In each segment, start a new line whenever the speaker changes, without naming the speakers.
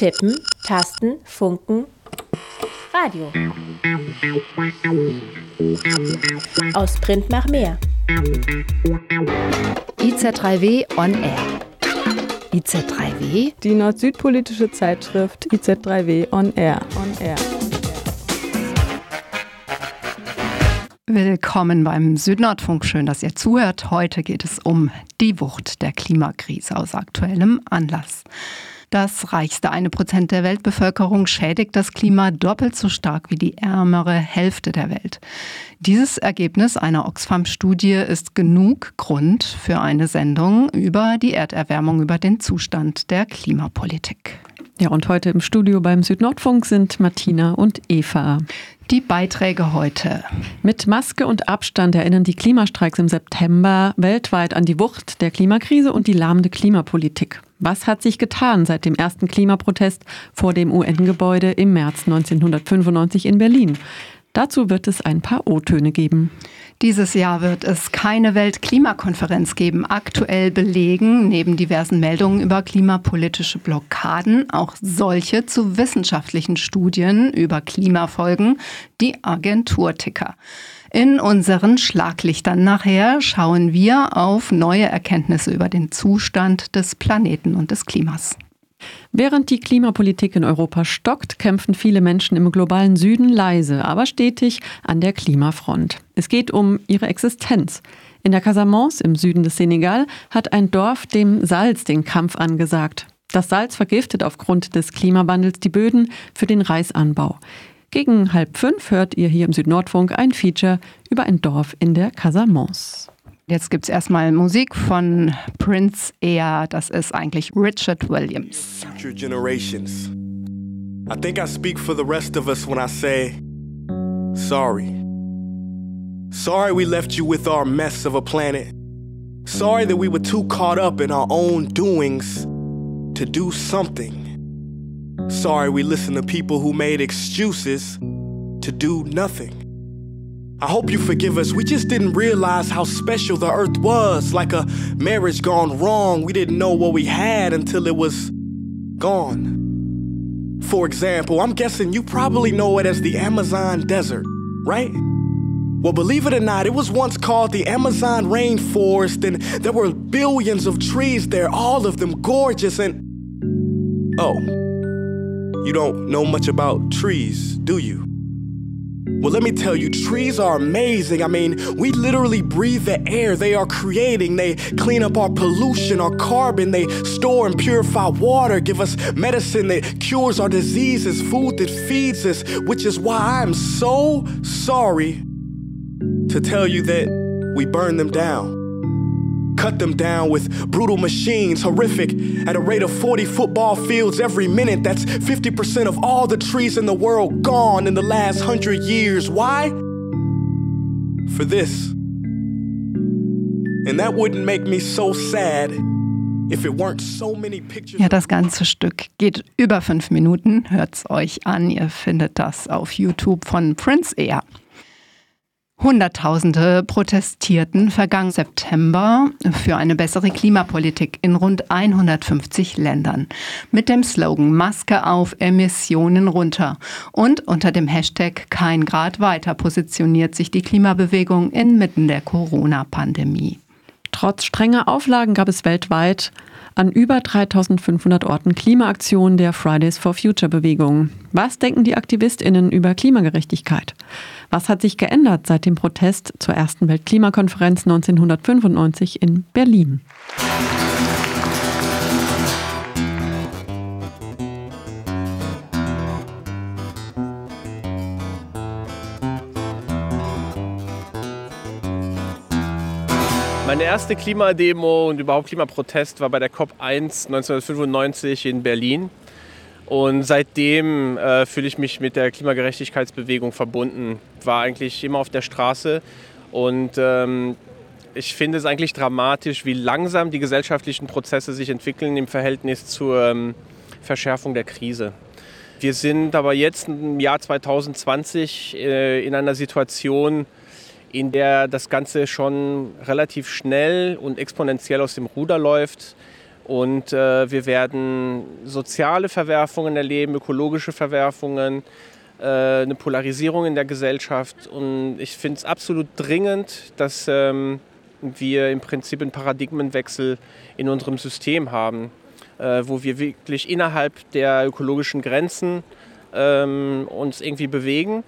Tippen, Tasten, Funken, Radio. Aus Print nach mehr.
IZ3W on Air. IZ3W?
Die nord-süd-politische Zeitschrift IZ3W on Air. On Air.
Willkommen beim Südnordfunk. Schön, dass ihr zuhört. Heute geht es um die Wucht der Klimakrise aus aktuellem Anlass. Das reichste eine Prozent der Weltbevölkerung schädigt das Klima doppelt so stark wie die ärmere Hälfte der Welt. Dieses Ergebnis einer Oxfam-Studie ist genug Grund für eine Sendung über die Erderwärmung, über den Zustand der Klimapolitik.
Ja, und heute im Studio beim Südnordfunk sind Martina und Eva.
Die Beiträge heute.
Mit Maske und Abstand erinnern die Klimastreiks im September weltweit an die Wucht der Klimakrise und die lahmende Klimapolitik. Was hat sich getan seit dem ersten Klimaprotest vor dem UN-Gebäude im März 1995 in Berlin? Dazu wird es ein paar O-Töne geben.
Dieses Jahr wird es keine Weltklimakonferenz geben. Aktuell belegen neben diversen Meldungen über klimapolitische Blockaden auch solche zu wissenschaftlichen Studien über Klimafolgen die Agenturticker. In unseren Schlaglichtern nachher schauen wir auf neue Erkenntnisse über den Zustand des Planeten und des Klimas.
Während die Klimapolitik in Europa stockt, kämpfen viele Menschen im globalen Süden leise, aber stetig an der Klimafront. Es geht um ihre Existenz. In der Casamance im Süden des Senegal hat ein Dorf dem Salz den Kampf angesagt. Das Salz vergiftet aufgrund des Klimawandels die Böden für den Reisanbau. Gegen halb fünf hört ihr hier im Südnordfunk ein Feature über ein Dorf in der Casamance.
Jetzt gibt es erstmal Musik von Prince Air. Das ist eigentlich Richard Williams. Future generations. I think I speak for the rest of us when I say sorry. Sorry we left you with our mess of a planet. Sorry that we were too caught up in our own doings to do something. Sorry we listened to people who made excuses to do nothing. I hope you forgive us. We just didn't realize how special the earth was. Like a marriage gone wrong. We didn't know what we had until it was gone. For example, I'm guessing you probably know it as the Amazon desert, right? Well, believe it or not, it was once called the Amazon rainforest, and there were billions of trees there, all of them gorgeous and. Oh, you don't know much about trees, do you? Well, let me tell you, trees are amazing. I mean, we literally breathe the air they are creating. They clean up our pollution, our carbon. They store and purify water, give us medicine that cures our diseases, food that feeds us, which is why I'm so sorry to tell you that we burn them down cut them down with brutal machines, horrific, at a rate of 40 football fields every minute. That's 50% of all the trees in the world gone in the last hundred years. Why? For this. And that wouldn't make me so sad. If it weren't so many pictures- Ja, das ganze Stück geht über fünf Minuten. Hört's euch an. Ihr findet das auf YouTube von Prince Air. Hunderttausende protestierten vergangenen September für eine bessere Klimapolitik in rund 150 Ländern mit dem Slogan Maske auf, Emissionen runter. Und unter dem Hashtag Kein Grad weiter positioniert sich die Klimabewegung inmitten der Corona-Pandemie.
Trotz strenger Auflagen gab es weltweit an über 3500 Orten Klimaaktionen der Fridays for Future Bewegung. Was denken die Aktivistinnen über Klimagerechtigkeit? Was hat sich geändert seit dem Protest zur ersten Weltklimakonferenz 1995 in Berlin?
Meine erste Klimademo und überhaupt Klimaprotest war bei der COP1 1995 in Berlin. Und seitdem äh, fühle ich mich mit der Klimagerechtigkeitsbewegung verbunden. War eigentlich immer auf der Straße und ähm, ich finde es eigentlich dramatisch, wie langsam die gesellschaftlichen Prozesse sich entwickeln im Verhältnis zur ähm, Verschärfung der Krise. Wir sind aber jetzt im Jahr 2020 äh, in einer Situation, in der das Ganze schon relativ schnell und exponentiell aus dem Ruder läuft Und äh, wir werden soziale Verwerfungen erleben, ökologische Verwerfungen, äh, eine Polarisierung in der Gesellschaft. Und ich finde es absolut dringend, dass ähm, wir im Prinzip einen Paradigmenwechsel in unserem System haben, äh, wo wir wirklich innerhalb der ökologischen Grenzen ähm, uns irgendwie bewegen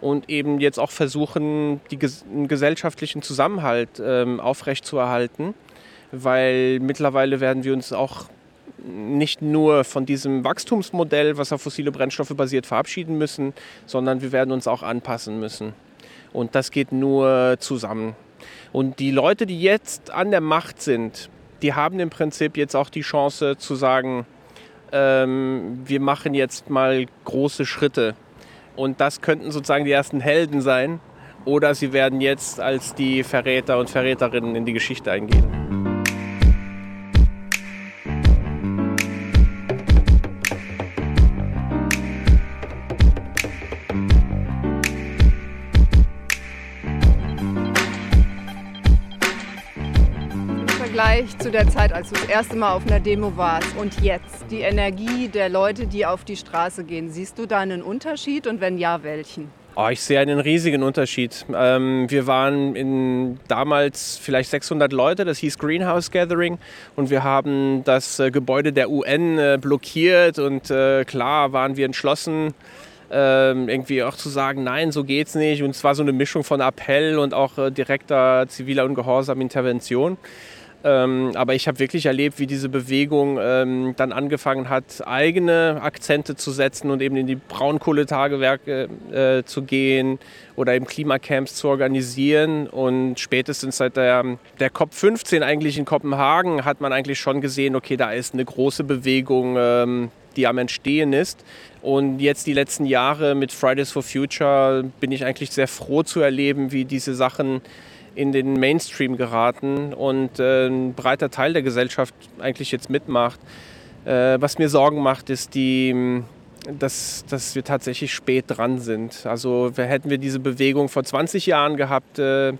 und eben jetzt auch versuchen, die, einen gesellschaftlichen Zusammenhalt ähm, aufrechtzuerhalten, weil mittlerweile werden wir uns auch nicht nur von diesem Wachstumsmodell, was auf fossile Brennstoffe basiert, verabschieden müssen, sondern wir werden uns auch anpassen müssen. Und das geht nur zusammen. Und die Leute, die jetzt an der Macht sind, die haben im Prinzip jetzt auch die Chance zu sagen, ähm, wir machen jetzt mal große Schritte. Und das könnten sozusagen die ersten Helden sein. Oder sie werden jetzt als die Verräter und Verräterinnen in die Geschichte eingehen.
Zu der Zeit, als du das erste Mal auf einer Demo warst und jetzt, die Energie der Leute, die auf die Straße gehen, siehst du da einen Unterschied und wenn ja, welchen?
Oh, ich sehe einen riesigen Unterschied. Ähm, wir waren in, damals vielleicht 600 Leute, das hieß Greenhouse Gathering und wir haben das äh, Gebäude der UN äh, blockiert und äh, klar waren wir entschlossen, ähm, irgendwie auch zu sagen, nein, so geht's nicht. Und es war so eine Mischung von Appell und auch äh, direkter ziviler und gehorsam Intervention. Ähm, aber ich habe wirklich erlebt, wie diese Bewegung ähm, dann angefangen hat, eigene Akzente zu setzen und eben in die Braunkohletagewerke äh, zu gehen oder eben Klimacamps zu organisieren. Und spätestens seit der, der COP15 eigentlich in Kopenhagen hat man eigentlich schon gesehen, okay, da ist eine große Bewegung. Ähm, die am Entstehen ist. Und jetzt die letzten Jahre mit Fridays for Future bin ich eigentlich sehr froh zu erleben, wie diese Sachen in den Mainstream geraten und äh, ein breiter Teil der Gesellschaft eigentlich jetzt mitmacht. Äh, was mir Sorgen macht, ist die, dass, dass wir tatsächlich spät dran sind. Also hätten wir diese Bewegung vor 20 Jahren gehabt, äh,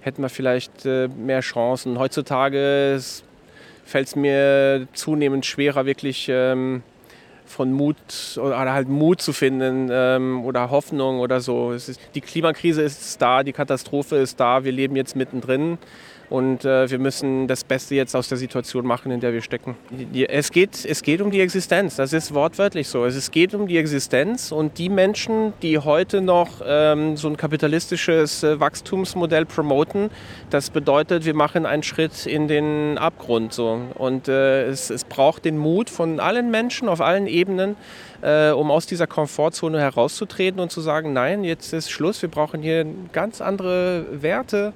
hätten wir vielleicht äh, mehr Chancen. Heutzutage fällt es mir zunehmend schwerer, wirklich ähm, von Mut oder halt Mut zu finden ähm, oder Hoffnung oder so. Ist, die Klimakrise ist da, die Katastrophe ist da, wir leben jetzt mittendrin. Und äh, wir müssen das Beste jetzt aus der Situation machen, in der wir stecken. Es geht, es geht um die Existenz, das ist wortwörtlich so. Es geht um die Existenz und die Menschen, die heute noch ähm, so ein kapitalistisches äh, Wachstumsmodell promoten, das bedeutet, wir machen einen Schritt in den Abgrund. So. Und äh, es, es braucht den Mut von allen Menschen auf allen Ebenen, äh, um aus dieser Komfortzone herauszutreten und zu sagen, nein, jetzt ist Schluss, wir brauchen hier ganz andere Werte.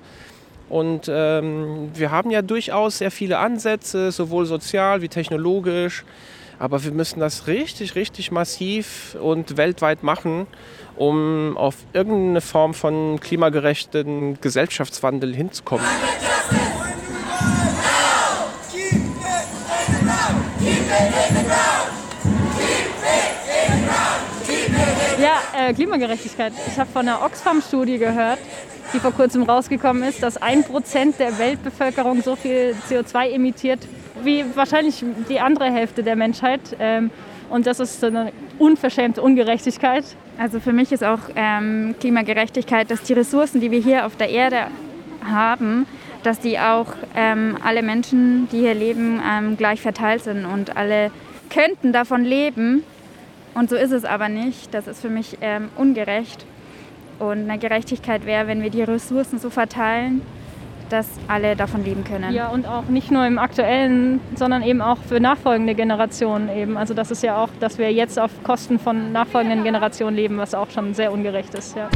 Und ähm, wir haben ja durchaus sehr viele Ansätze, sowohl sozial wie technologisch. Aber wir müssen das richtig, richtig massiv und weltweit machen, um auf irgendeine Form von klimagerechten Gesellschaftswandel hinzukommen.
Ja, äh, Klimagerechtigkeit. Ich habe von einer Oxfam-Studie gehört, die vor kurzem rausgekommen ist, dass ein Prozent der Weltbevölkerung so viel CO2 emittiert wie wahrscheinlich die andere Hälfte der Menschheit. Ähm, und das ist eine unverschämte Ungerechtigkeit.
Also für mich ist auch ähm, Klimagerechtigkeit, dass die Ressourcen, die wir hier auf der Erde haben, dass die auch ähm, alle Menschen, die hier leben, ähm, gleich verteilt sind und alle könnten davon leben. Und so ist es aber nicht. Das ist für mich ähm, ungerecht. Und eine Gerechtigkeit wäre, wenn wir die Ressourcen so verteilen, dass alle davon leben können.
Ja, und auch nicht nur im aktuellen, sondern eben auch für nachfolgende Generationen eben. Also das ist ja auch, dass wir jetzt auf Kosten von nachfolgenden Generationen leben, was auch schon sehr ungerecht ist. Ja.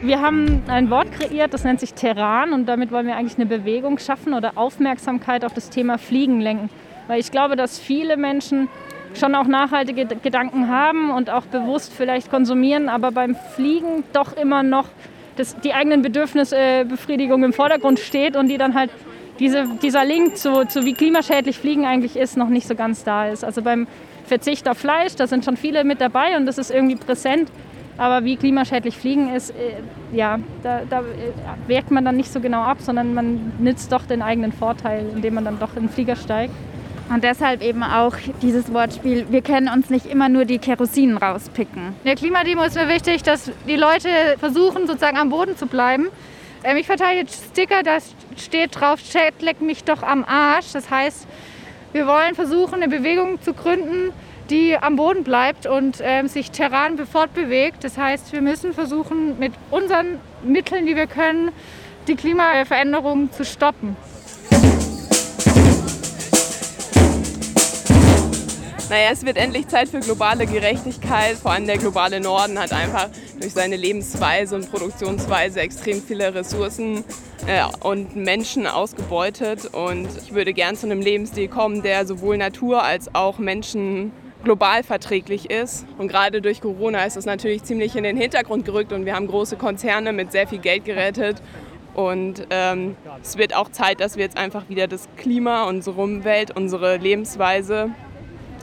Wir haben ein Wort kreiert, das nennt sich Terran und damit wollen wir eigentlich eine Bewegung schaffen oder Aufmerksamkeit auf das Thema Fliegen lenken. Weil ich glaube, dass viele Menschen schon auch nachhaltige Gedanken haben und auch bewusst vielleicht konsumieren, aber beim Fliegen doch immer noch das, die eigenen Bedürfnisbefriedigung im Vordergrund steht und die dann halt diese, dieser Link zu, zu wie klimaschädlich Fliegen eigentlich ist, noch nicht so ganz da ist. Also beim Verzicht auf Fleisch, da sind schon viele mit dabei und das ist irgendwie präsent. Aber wie klimaschädlich Fliegen ist, äh, ja, da, da wägt man dann nicht so genau ab, sondern man nützt doch den eigenen Vorteil, indem man dann doch in den Flieger steigt.
Und deshalb eben auch dieses Wortspiel, wir können uns nicht immer nur die Kerosinen rauspicken.
In der Klimademo ist mir wichtig, dass die Leute versuchen, sozusagen am Boden zu bleiben. Ähm, ich verteile jetzt Sticker, da steht drauf, Chat leck mich doch am Arsch. Das heißt, wir wollen versuchen, eine Bewegung zu gründen, die am Boden bleibt und äh, sich Terran fortbewegt. Das heißt, wir müssen versuchen, mit unseren Mitteln, die wir können, die Klimaveränderung zu stoppen.
Naja, es wird endlich Zeit für globale Gerechtigkeit. Vor allem der globale Norden hat einfach durch seine Lebensweise und Produktionsweise extrem viele Ressourcen äh, und Menschen ausgebeutet. Und ich würde gern zu einem Lebensstil kommen, der sowohl Natur als auch Menschen global verträglich ist. Und gerade durch Corona ist das natürlich ziemlich in den Hintergrund gerückt und wir haben große Konzerne mit sehr viel Geld gerettet. Und ähm, es wird auch Zeit, dass wir jetzt einfach wieder das Klima, unsere Umwelt, unsere Lebensweise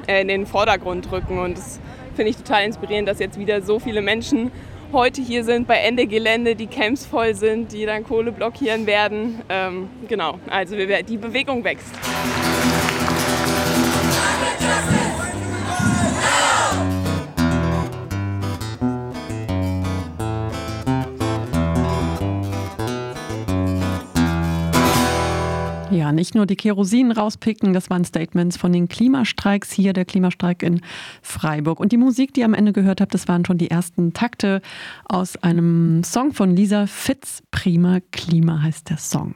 in den Vordergrund rücken. Und das finde ich total inspirierend, dass jetzt wieder so viele Menschen heute hier sind bei Ende Gelände, die Camps voll sind, die dann Kohle blockieren werden. Ähm, genau, also die Bewegung wächst.
Ja, nicht nur die Kerosinen rauspicken, das waren Statements von den Klimastreiks hier, der Klimastreik in Freiburg. Und die Musik, die ihr am Ende gehört habt, das waren schon die ersten Takte aus einem Song von Lisa Fitz. Prima Klima heißt der Song.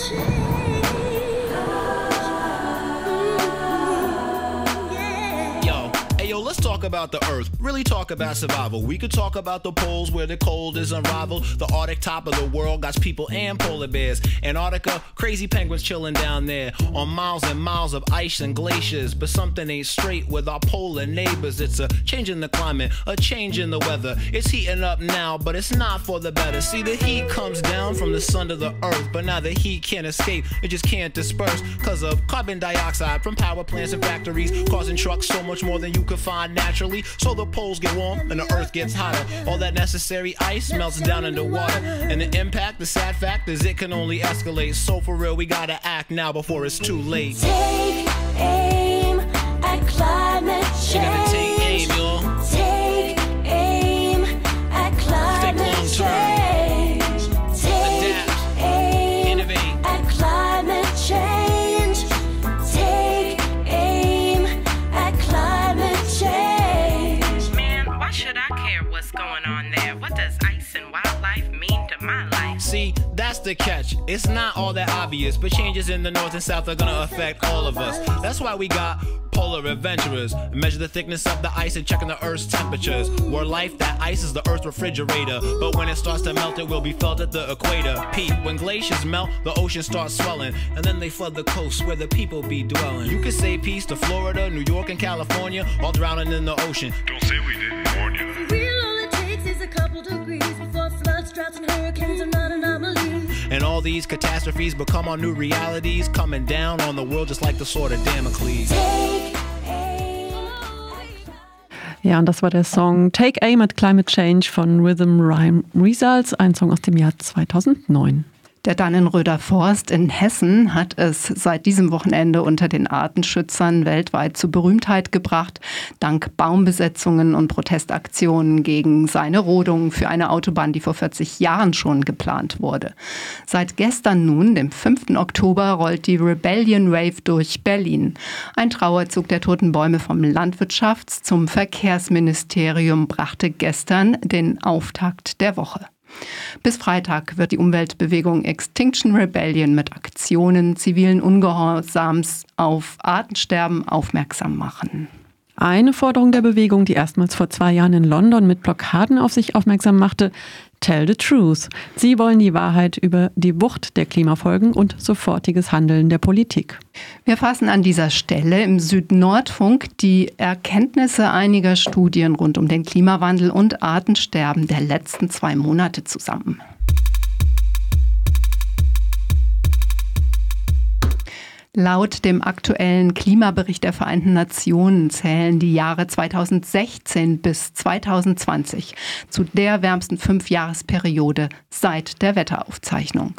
talk about the earth, really talk about survival. We could talk about the poles where the cold is unrivaled. The Arctic top of the world got people and polar bears. Antarctica, crazy penguins chilling down there on miles and miles of ice and glaciers. But something ain't straight with our polar neighbors. It's a change in the climate, a change in the weather. It's heating up now, but it's not for the better. See, the heat comes down from the sun to the earth, but now the heat can't escape, it just can't disperse because of carbon dioxide from power plants and factories, causing trucks so much more than you could find naturally naturally. So the poles get warm and the earth gets hotter. All that necessary ice melts down into water. And the impact, the sad fact is it can only escalate. So for real, we gotta act now before it's too late.
Take aim at climate change.
take aim, See, that's the catch. It's not all that obvious, but changes in the north and south are gonna affect all of us. That's why we got polar adventurers. Measure the thickness of the ice and checking the Earth's temperatures. We're life, that ice is the Earth's refrigerator. But when it starts to melt, it will be felt at the equator. Pete, when glaciers melt, the ocean starts swelling. And then they flood the coast where the people be dwelling. You could say peace to Florida, New York, and California, all drowning in the ocean.
Don't say we didn't warn you.
And hurricanes are not
and all these catastrophes become our new realities, coming down on the world just like the sword of Damocles.
Ja, und das war der Song Take Aim at Climate Change von Rhythm Rhyme Results, ein Song aus dem Jahr 2009.
Der Dannenröder Forst in Hessen hat es seit diesem Wochenende unter den Artenschützern weltweit zur Berühmtheit gebracht, dank Baumbesetzungen und Protestaktionen gegen seine Rodung für eine Autobahn, die vor 40 Jahren schon geplant wurde. Seit gestern nun, dem 5. Oktober, rollt die Rebellion Wave durch Berlin. Ein Trauerzug der toten Bäume vom Landwirtschafts- zum Verkehrsministerium brachte gestern den Auftakt der Woche. Bis Freitag wird die Umweltbewegung Extinction Rebellion mit Aktionen zivilen Ungehorsams auf Artensterben aufmerksam machen.
Eine Forderung der Bewegung, die erstmals vor zwei Jahren in London mit Blockaden auf sich aufmerksam machte, Tell the Truth. Sie wollen die Wahrheit über die Wucht der Klimafolgen und sofortiges Handeln der Politik.
Wir fassen an dieser Stelle im Südnordfunk die Erkenntnisse einiger Studien rund um den Klimawandel und Artensterben der letzten zwei Monate zusammen. Laut dem aktuellen Klimabericht der Vereinten Nationen zählen die Jahre 2016 bis 2020 zu der wärmsten Fünfjahresperiode seit der Wetteraufzeichnung.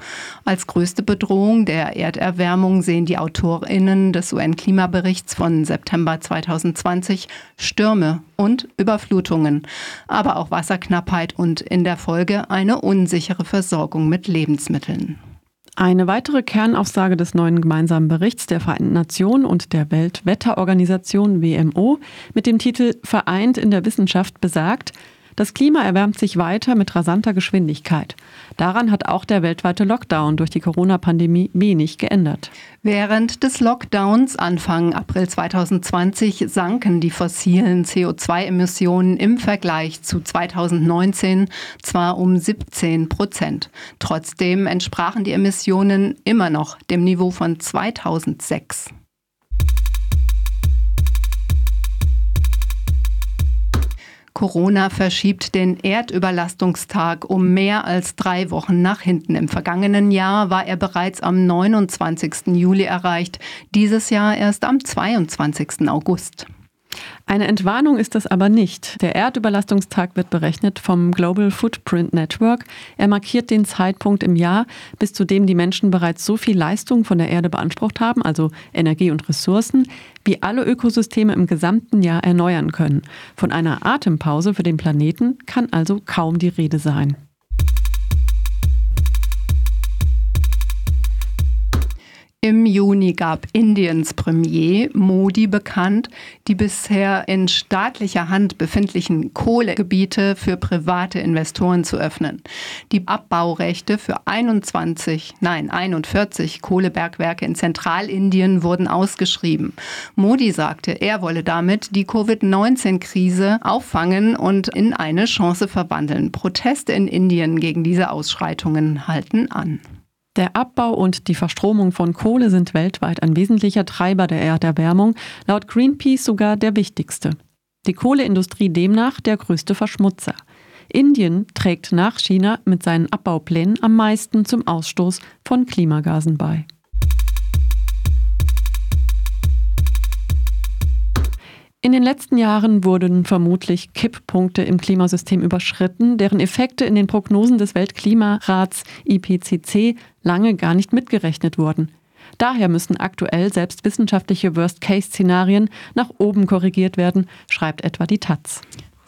Als größte Bedrohung der Erderwärmung sehen die AutorInnen des UN-Klimaberichts von September 2020 Stürme und Überflutungen, aber auch Wasserknappheit und in der Folge eine unsichere Versorgung mit Lebensmitteln.
Eine weitere Kernaussage des neuen gemeinsamen Berichts der Vereinten Nationen und der Weltwetterorganisation WMO mit dem Titel Vereint in der Wissenschaft besagt, das Klima erwärmt sich weiter mit rasanter Geschwindigkeit. Daran hat auch der weltweite Lockdown durch die Corona-Pandemie wenig geändert.
Während des Lockdowns Anfang April 2020 sanken die fossilen CO2-Emissionen im Vergleich zu 2019 zwar um 17 Prozent. Trotzdem entsprachen die Emissionen immer noch dem Niveau von 2006. Corona verschiebt den Erdüberlastungstag um mehr als drei Wochen nach hinten. Im vergangenen Jahr war er bereits am 29. Juli erreicht, dieses Jahr erst am 22. August.
Eine Entwarnung ist das aber nicht. Der Erdüberlastungstag wird berechnet vom Global Footprint Network. Er markiert den Zeitpunkt im Jahr, bis zu dem die Menschen bereits so viel Leistung von der Erde beansprucht haben, also Energie und Ressourcen, wie alle Ökosysteme im gesamten Jahr erneuern können. Von einer Atempause für den Planeten kann also kaum die Rede sein.
Im Juni gab Indiens Premier Modi bekannt, die bisher in staatlicher Hand befindlichen Kohlegebiete für private Investoren zu öffnen. Die Abbaurechte für 21, nein 41 Kohlebergwerke in Zentralindien wurden ausgeschrieben. Modi sagte, er wolle damit die Covid-19-Krise auffangen und in eine Chance verwandeln. Proteste in Indien gegen diese Ausschreitungen halten an.
Der Abbau und die Verstromung von Kohle sind weltweit ein wesentlicher Treiber der Erderwärmung, laut Greenpeace sogar der wichtigste. Die Kohleindustrie demnach der größte Verschmutzer. Indien trägt nach China mit seinen Abbauplänen am meisten zum Ausstoß von Klimagasen bei. In den letzten Jahren wurden vermutlich Kipppunkte im Klimasystem überschritten, deren Effekte in den Prognosen des Weltklimarats IPCC lange gar nicht mitgerechnet wurden. Daher müssen aktuell selbst wissenschaftliche Worst-Case-Szenarien nach oben korrigiert werden, schreibt etwa die Taz.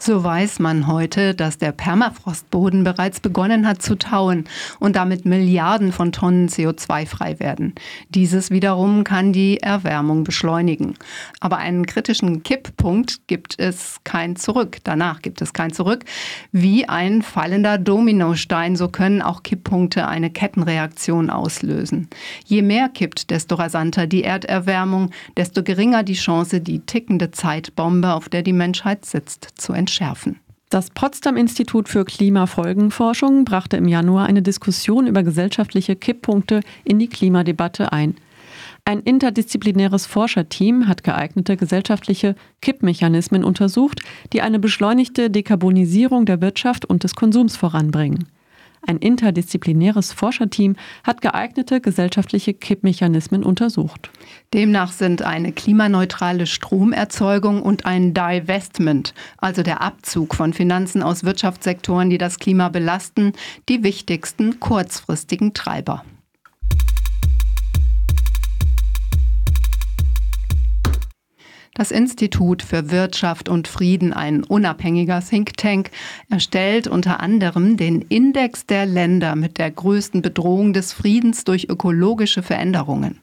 So weiß man heute, dass der Permafrostboden bereits begonnen hat zu tauen und damit Milliarden von Tonnen CO2 frei werden. Dieses wiederum kann die Erwärmung beschleunigen. Aber einen kritischen Kipppunkt gibt es kein Zurück. Danach gibt es kein Zurück. Wie ein fallender Dominostein, so können auch Kipppunkte eine Kettenreaktion auslösen. Je mehr kippt, desto rasanter die Erderwärmung, desto geringer die Chance, die tickende Zeitbombe, auf der die Menschheit sitzt, zu entschärfen entschärfen.
Das Potsdam-Institut für Klimafolgenforschung brachte im Januar eine Diskussion über gesellschaftliche Kipppunkte in die Klimadebatte ein. Ein interdisziplinäres Forscherteam hat geeignete gesellschaftliche Kippmechanismen untersucht, die eine beschleunigte Dekarbonisierung der Wirtschaft und des Konsums voranbringen. Ein interdisziplinäres Forscherteam hat geeignete gesellschaftliche Kippmechanismen untersucht.
Demnach sind eine klimaneutrale Stromerzeugung und ein Divestment, also der Abzug von Finanzen aus Wirtschaftssektoren, die das Klima belasten, die wichtigsten kurzfristigen Treiber. Das Institut für Wirtschaft und Frieden, ein unabhängiger Think Tank, erstellt unter anderem den Index der Länder mit der größten Bedrohung des Friedens durch ökologische Veränderungen.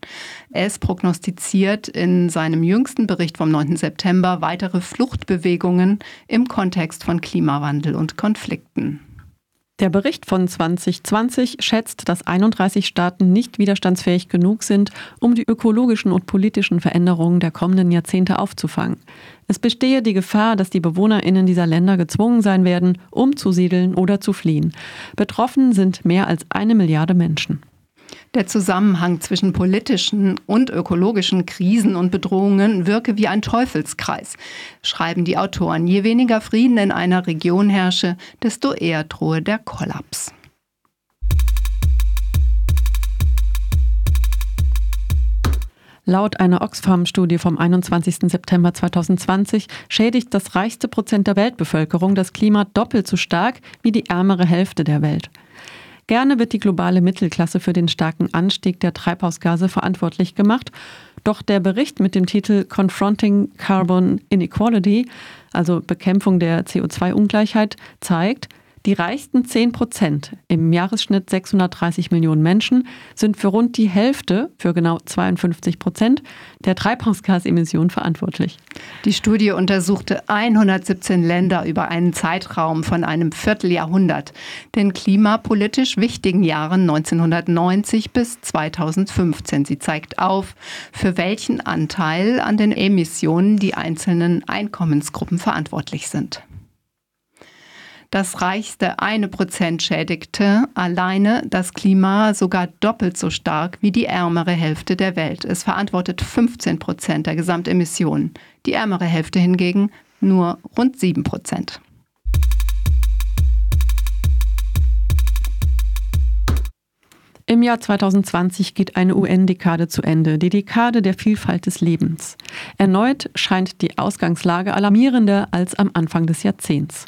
Es prognostiziert in seinem jüngsten Bericht vom 9. September weitere Fluchtbewegungen im Kontext von Klimawandel und Konflikten.
Der Bericht von 2020 schätzt, dass 31 Staaten nicht widerstandsfähig genug sind, um die ökologischen und politischen Veränderungen der kommenden Jahrzehnte aufzufangen. Es bestehe die Gefahr, dass die Bewohnerinnen dieser Länder gezwungen sein werden, umzusiedeln oder zu fliehen. Betroffen sind mehr als eine Milliarde Menschen.
Der Zusammenhang zwischen politischen und ökologischen Krisen und Bedrohungen wirke wie ein Teufelskreis, schreiben die Autoren. Je weniger Frieden in einer Region herrsche, desto eher drohe der Kollaps.
Laut einer Oxfam-Studie vom 21. September 2020 schädigt das reichste Prozent der Weltbevölkerung das Klima doppelt so stark wie die ärmere Hälfte der Welt. Gerne wird die globale Mittelklasse für den starken Anstieg der Treibhausgase verantwortlich gemacht. Doch der Bericht mit dem Titel Confronting Carbon Inequality, also Bekämpfung der CO2-Ungleichheit, zeigt, die reichsten 10 Prozent, im Jahresschnitt 630 Millionen Menschen, sind für rund die Hälfte, für genau 52 Prozent, der Treibhausgasemissionen verantwortlich.
Die Studie untersuchte 117 Länder über einen Zeitraum von einem Vierteljahrhundert, den klimapolitisch wichtigen Jahren 1990 bis 2015. Sie zeigt auf, für welchen Anteil an den Emissionen die einzelnen Einkommensgruppen verantwortlich sind. Das reichste eine Prozent schädigte alleine das Klima sogar doppelt so stark wie die ärmere Hälfte der Welt. Es verantwortet 15 Prozent der Gesamtemissionen. Die ärmere Hälfte hingegen nur rund 7 Prozent.
Im Jahr 2020 geht eine UN-Dekade zu Ende, die Dekade der Vielfalt des Lebens. Erneut scheint die Ausgangslage alarmierender als am Anfang des Jahrzehnts.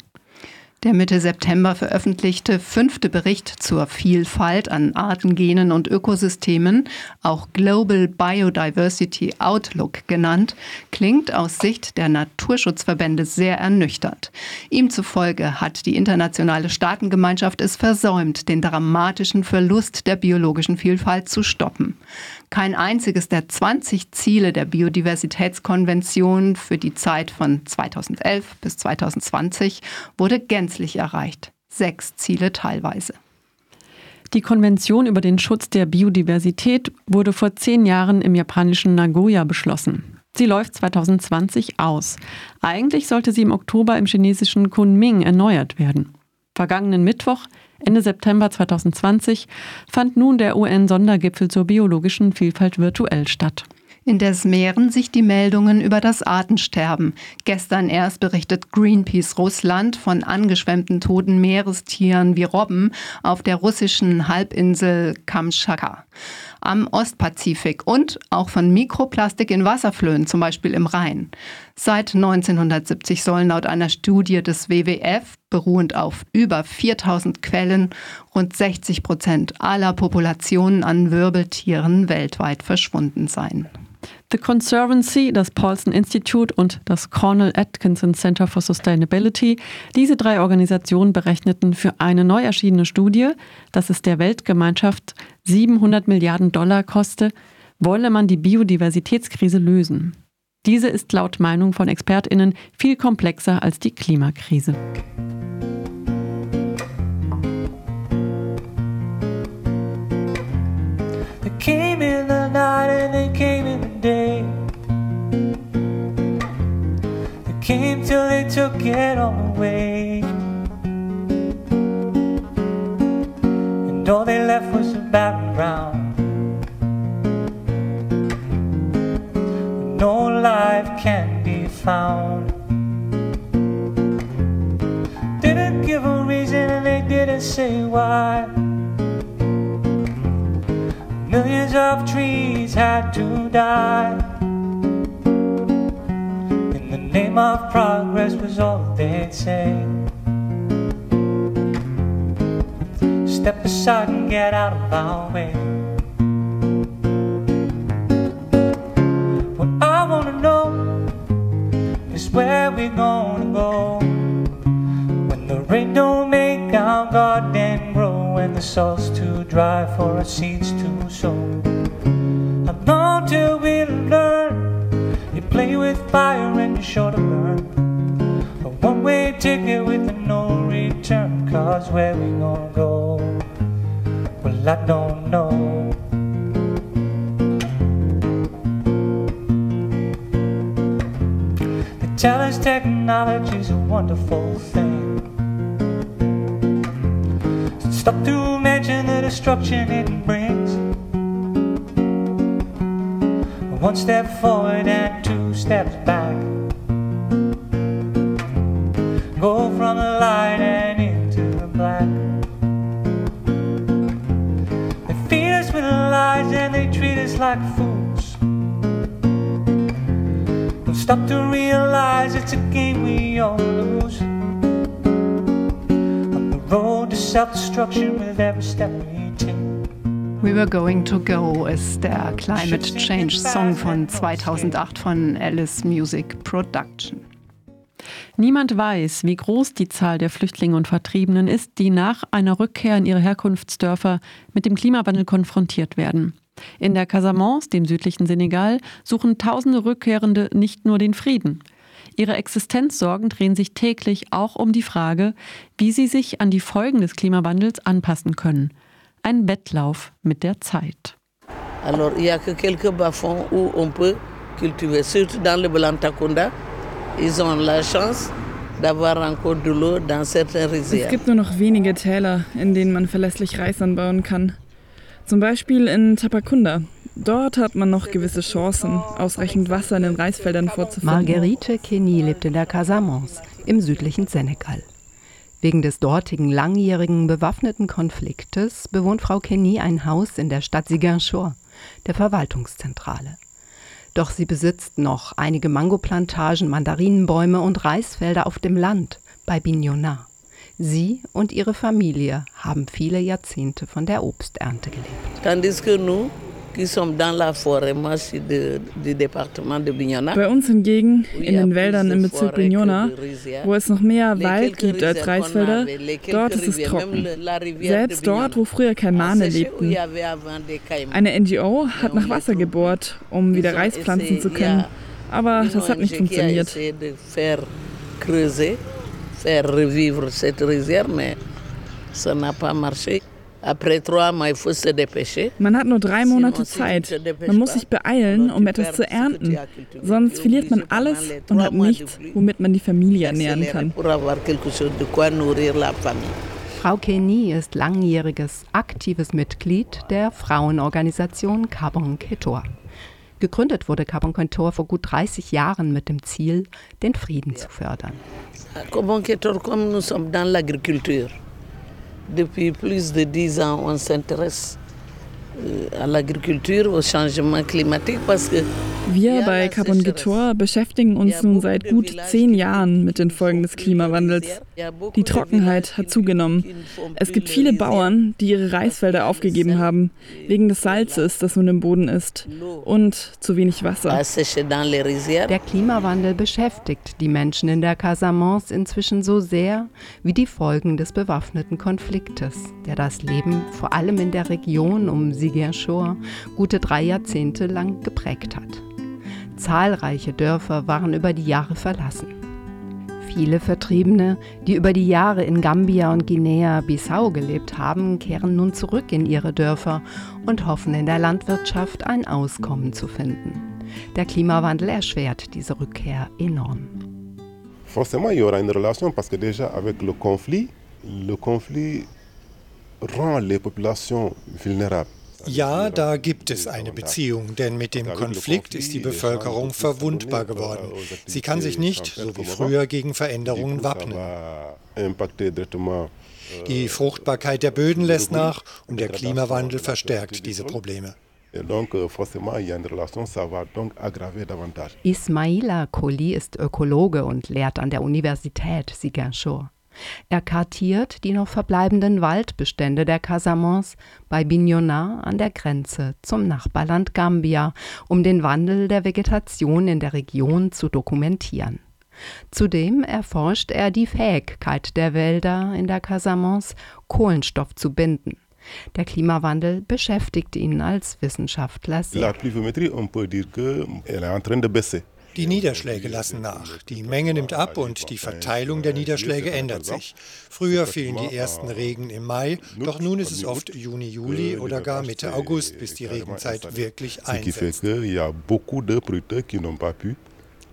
Der Mitte September veröffentlichte fünfte Bericht zur Vielfalt an Arten, Genen und Ökosystemen, auch Global Biodiversity Outlook genannt, klingt aus Sicht der Naturschutzverbände sehr ernüchternd. Ihm zufolge hat die internationale Staatengemeinschaft es versäumt, den dramatischen Verlust der biologischen Vielfalt zu stoppen. Kein einziges der 20 Ziele der Biodiversitätskonvention für die Zeit von 2011 bis 2020 wurde gänzlich erreicht. Sechs Ziele teilweise.
Die Konvention über den Schutz der Biodiversität wurde vor zehn Jahren im japanischen Nagoya beschlossen. Sie läuft 2020 aus. Eigentlich sollte sie im Oktober im chinesischen Kunming erneuert werden. Vergangenen Mittwoch Ende September 2020 fand nun der UN-Sondergipfel zur biologischen Vielfalt virtuell statt.
Indes mehren sich die Meldungen über das Artensterben. Gestern erst berichtet Greenpeace Russland von angeschwemmten toten Meerestieren wie Robben auf der russischen Halbinsel Kamtschatka am Ostpazifik und auch von Mikroplastik in Wasserflöhen, zum Beispiel im Rhein. Seit 1970 sollen laut einer Studie des WWF, beruhend auf über 4000 Quellen, rund 60 Prozent aller Populationen an Wirbeltieren weltweit verschwunden sein.
The Conservancy, das Paulson Institute und das Cornell Atkinson Center for Sustainability, diese drei Organisationen berechneten für eine neu erschienene Studie, dass es der Weltgemeinschaft 700 Milliarden Dollar koste, wolle man die Biodiversitätskrise lösen. Diese ist laut Meinung von Expertinnen viel komplexer als die Klimakrise. came in the night and they came in the day. They came till they took it all away. And all they left was a barren ground. No life can be found. Didn't give a reason and they didn't say why. Millions of trees had to die. In the name of progress was all they'd say. Step aside and get out of our way. What I wanna know is where we're gonna go when the rain don't make our garden grow and the soil's too dry for our seeds to sow. Long till we learn? You play with fire and you're sure to burn. A one way ticket with a no return. Cause where we gonna go? Well, I don't know. They tell us technology's a wonderful thing. Stop to mention the destruction it brings. One step forward and two steps back. Go from the light and into the black. They feed us with lies and they treat us like fools.
Don't Stop to realize it's a game we all lose. The road to self-destruction with every step we take.
We Were Going to Go ist der Climate Change Song von 2008 von Alice Music Production.
Niemand weiß, wie groß die Zahl der Flüchtlinge und Vertriebenen ist, die nach einer Rückkehr in ihre Herkunftsdörfer mit dem Klimawandel konfrontiert werden. In der Casamance, dem südlichen Senegal, suchen tausende Rückkehrende nicht nur den Frieden. Ihre Existenzsorgen drehen sich täglich auch um die Frage, wie sie sich an die Folgen des Klimawandels anpassen können. Ein Wettlauf mit der Zeit.
Alors, il y a que quelques bas-fonds où on peut cultiver, surtout dans le Blantakunda. Ils ont la chance
Es gibt nur noch wenige Täler, in denen man verlässlich Reis anbauen kann. Zum Beispiel in Tapakunda. Dort hat man noch gewisse Chancen, ausreichend Wasser in den Reisfeldern vorzufinden.
Marguerite Kenny lebt in der Casamance im südlichen Senegal. Wegen des dortigen langjährigen bewaffneten Konfliktes bewohnt Frau Kenny ein Haus in der Stadt Ziguinchor, der Verwaltungszentrale. Doch sie besitzt noch einige Mangoplantagen, Mandarinenbäume und Reisfelder auf dem Land bei Bignona. Sie und ihre Familie haben viele Jahrzehnte von der Obsternte gelebt.
Tandis que nous, qui sommes dans la forêt, moi je suis de- du département de Bignona.
Bei uns hingegen, in den Wäldern im Bezirk Bignona, wo es noch mehr Wald gibt als Reisfelder, dort ist es trocken. Selbst dort, wo früher Kaimane lebten. Eine NGO hat nach Wasser gebohrt, um wieder Reis pflanzen zu können. Aber das hat nicht funktioniert.
faire revivre cette rizière, mais ça n'a pas marché.
Man hat nur drei Monate Zeit. Man muss sich beeilen, um etwas zu ernten. Sonst verliert man alles und hat nichts, womit man die Familie ernähren kann.
Frau Kenny ist langjähriges aktives Mitglied der Frauenorganisation Carbon Ketor. Gegründet wurde Carbon Ketor vor gut 30 Jahren mit dem Ziel, den Frieden zu fördern.
Comment Ketor, nous sommes dans l'agriculture, depuis plus de dix ans, on s'intéresse
Wir bei Carbon Gitor beschäftigen uns nun seit gut zehn Jahren mit den Folgen des Klimawandels. Die Trockenheit hat zugenommen. Es gibt viele Bauern, die ihre Reisfelder aufgegeben haben, wegen des Salzes, das nun im Boden ist, und zu wenig Wasser.
Der Klimawandel beschäftigt die Menschen in der Casamance inzwischen so sehr wie die Folgen des bewaffneten Konfliktes, der das Leben vor allem in der Region um Ziguinchor gute drei Jahrzehnte lang geprägt hat. Zahlreiche Dörfer waren über die Jahre verlassen. Viele Vertriebene, die über die Jahre in Gambia und Guinea-Bissau gelebt haben, kehren nun zurück in ihre Dörfer und hoffen in der Landwirtschaft ein Auskommen zu finden. Der Klimawandel erschwert diese Rückkehr enorm.
Forcément, il y aura une relation parce que déjà avec le conflit, le conflit rend les populations vulnérables.
Ja, da gibt es eine Beziehung, denn mit dem Konflikt ist die Bevölkerung verwundbar geworden. Sie kann sich nicht, so wie früher, gegen Veränderungen wappnen. Die Fruchtbarkeit der Böden lässt nach und der Klimawandel verstärkt diese Probleme.
Euh.
Ismaila Koli ist Ökologe und lehrt an der Universität Ziguinchor. Er kartiert die noch verbleibenden Waldbestände der Casamance bei Bignona an der Grenze zum Nachbarland Gambia, um den Wandel der Vegetation in der Region zu dokumentieren. Zudem erforscht er die Fähigkeit der Wälder in der Casamance, Kohlenstoff zu binden. Der Klimawandel beschäftigt ihn als Wissenschaftler sehr.
Die Niederschläge lassen nach. Die Menge nimmt ab und die Verteilung der Niederschläge ändert sich. Früher fielen die ersten Regen im Mai, doch nun ist es oft Juni, Juli oder gar Mitte August, bis die Regenzeit wirklich einsetzt.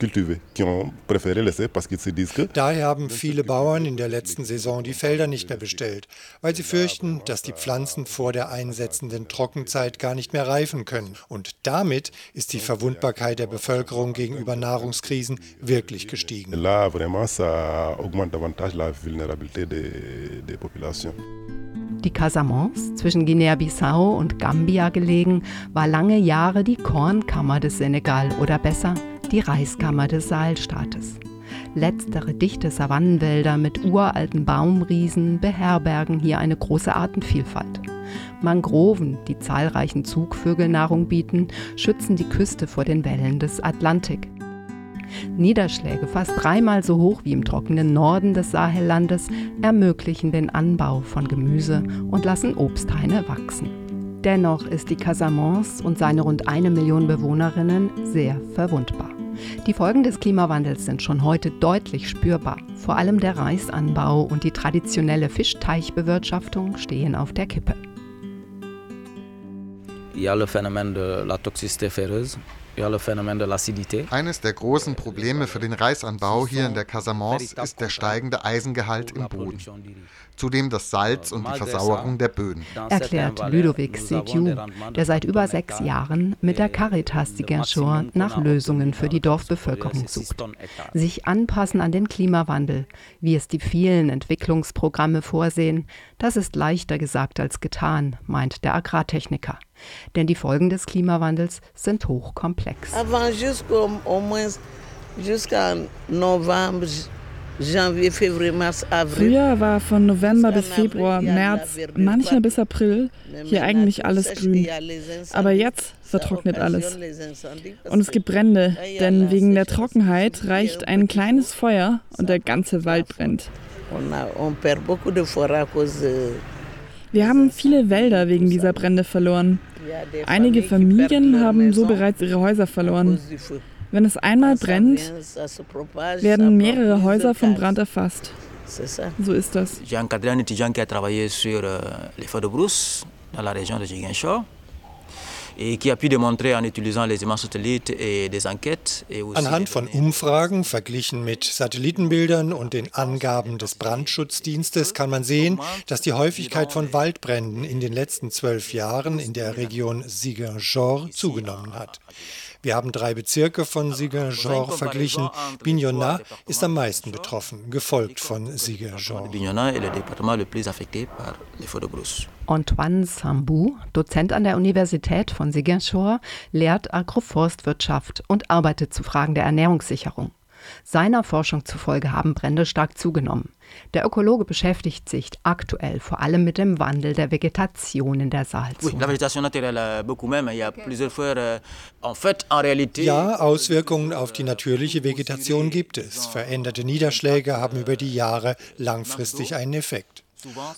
Producteurs qui ont préféré laisser parce qu'ils se disent que
Daher haben viele Bauern in der letzten Saison die Felder nicht mehr bestellt, weil sie fürchten, dass die Pflanzen vor der einsetzenden Trockenzeit gar nicht mehr reifen können. Und damit ist die Verwundbarkeit der Bevölkerung gegenüber Nahrungskrisen wirklich gestiegen.
là, vraiment, ça augmente davantage la vulnérabilité des, des populations.
Die Casamance, zwischen Guinea-Bissau und Gambia gelegen, war lange Jahre die Kornkammer des Senegal oder besser die Reiskammer des Saalstaates. Letztere dichte Savannenwälder mit uralten Baumriesen beherbergen hier eine große Artenvielfalt. Mangroven, die zahlreichen Zugvögeln Nahrung bieten, schützen die Küste vor den Wellen des Atlantik. Niederschläge fast dreimal so hoch wie im trockenen Norden des Sahellandes ermöglichen den Anbau von Gemüse und lassen Obsthaine wachsen. Dennoch ist die Casamance und seine rund eine Million Bewohnerinnen sehr verwundbar. Die Folgen des Klimawandels sind schon heute deutlich spürbar. Vor allem der Reisanbau und die traditionelle Fischteichbewirtschaftung stehen auf der Kippe.
Il y a le phénomène de la toxicité ferreuse
eines der großen Probleme für den Reisanbau hier in der Casamance ist der steigende Eisengehalt im Boden. Zudem das Salz und die Versauerung der Böden.
Erklärt Ludovic Seju, der seit über sechs Jahren mit der Caritas Ziguinchor nach Lösungen für die Dorfbevölkerung sucht. Sich anpassen an den Klimawandel, wie es die vielen Entwicklungsprogramme vorsehen, das ist leichter gesagt als getan, meint der Agrartechniker. Denn die Folgen des Klimawandels sind hochkomplex.
Früher war von November bis Februar, März, manchmal bis April hier eigentlich alles grün. Aber jetzt vertrocknet alles. Und es gibt Brände, denn wegen der Trockenheit reicht ein kleines Feuer und der ganze Wald brennt. Wir haben viele Wälder wegen dieser Brände verloren. Einige Familien haben so bereits ihre Häuser verloren. Wenn es einmal brennt, werden mehrere Häuser vom Brand erfasst. So ist das.
Anhand von Umfragen verglichen mit Satellitenbildern und den Angaben des Brandschutzdienstes kann man sehen, dass die Häufigkeit von Waldbränden in den letzten zwölf Jahren in der Region Ziguinchor zugenommen hat. Wir haben drei Bezirke von Ziguinchor verglichen. Bignona ist am meisten betroffen, gefolgt von Ziguinchor.
Antoine Sambou, Dozent an der Universität von Ziguinchor, lehrt Agroforstwirtschaft und arbeitet zu Fragen der Ernährungssicherung. Seiner Forschung zufolge haben Brände stark zugenommen. Der Ökologe beschäftigt sich aktuell vor allem mit dem Wandel der Vegetation in der Sahelzone.
Ja, Auswirkungen auf die natürliche Vegetation gibt es. Veränderte Niederschläge haben über die Jahre langfristig einen Effekt.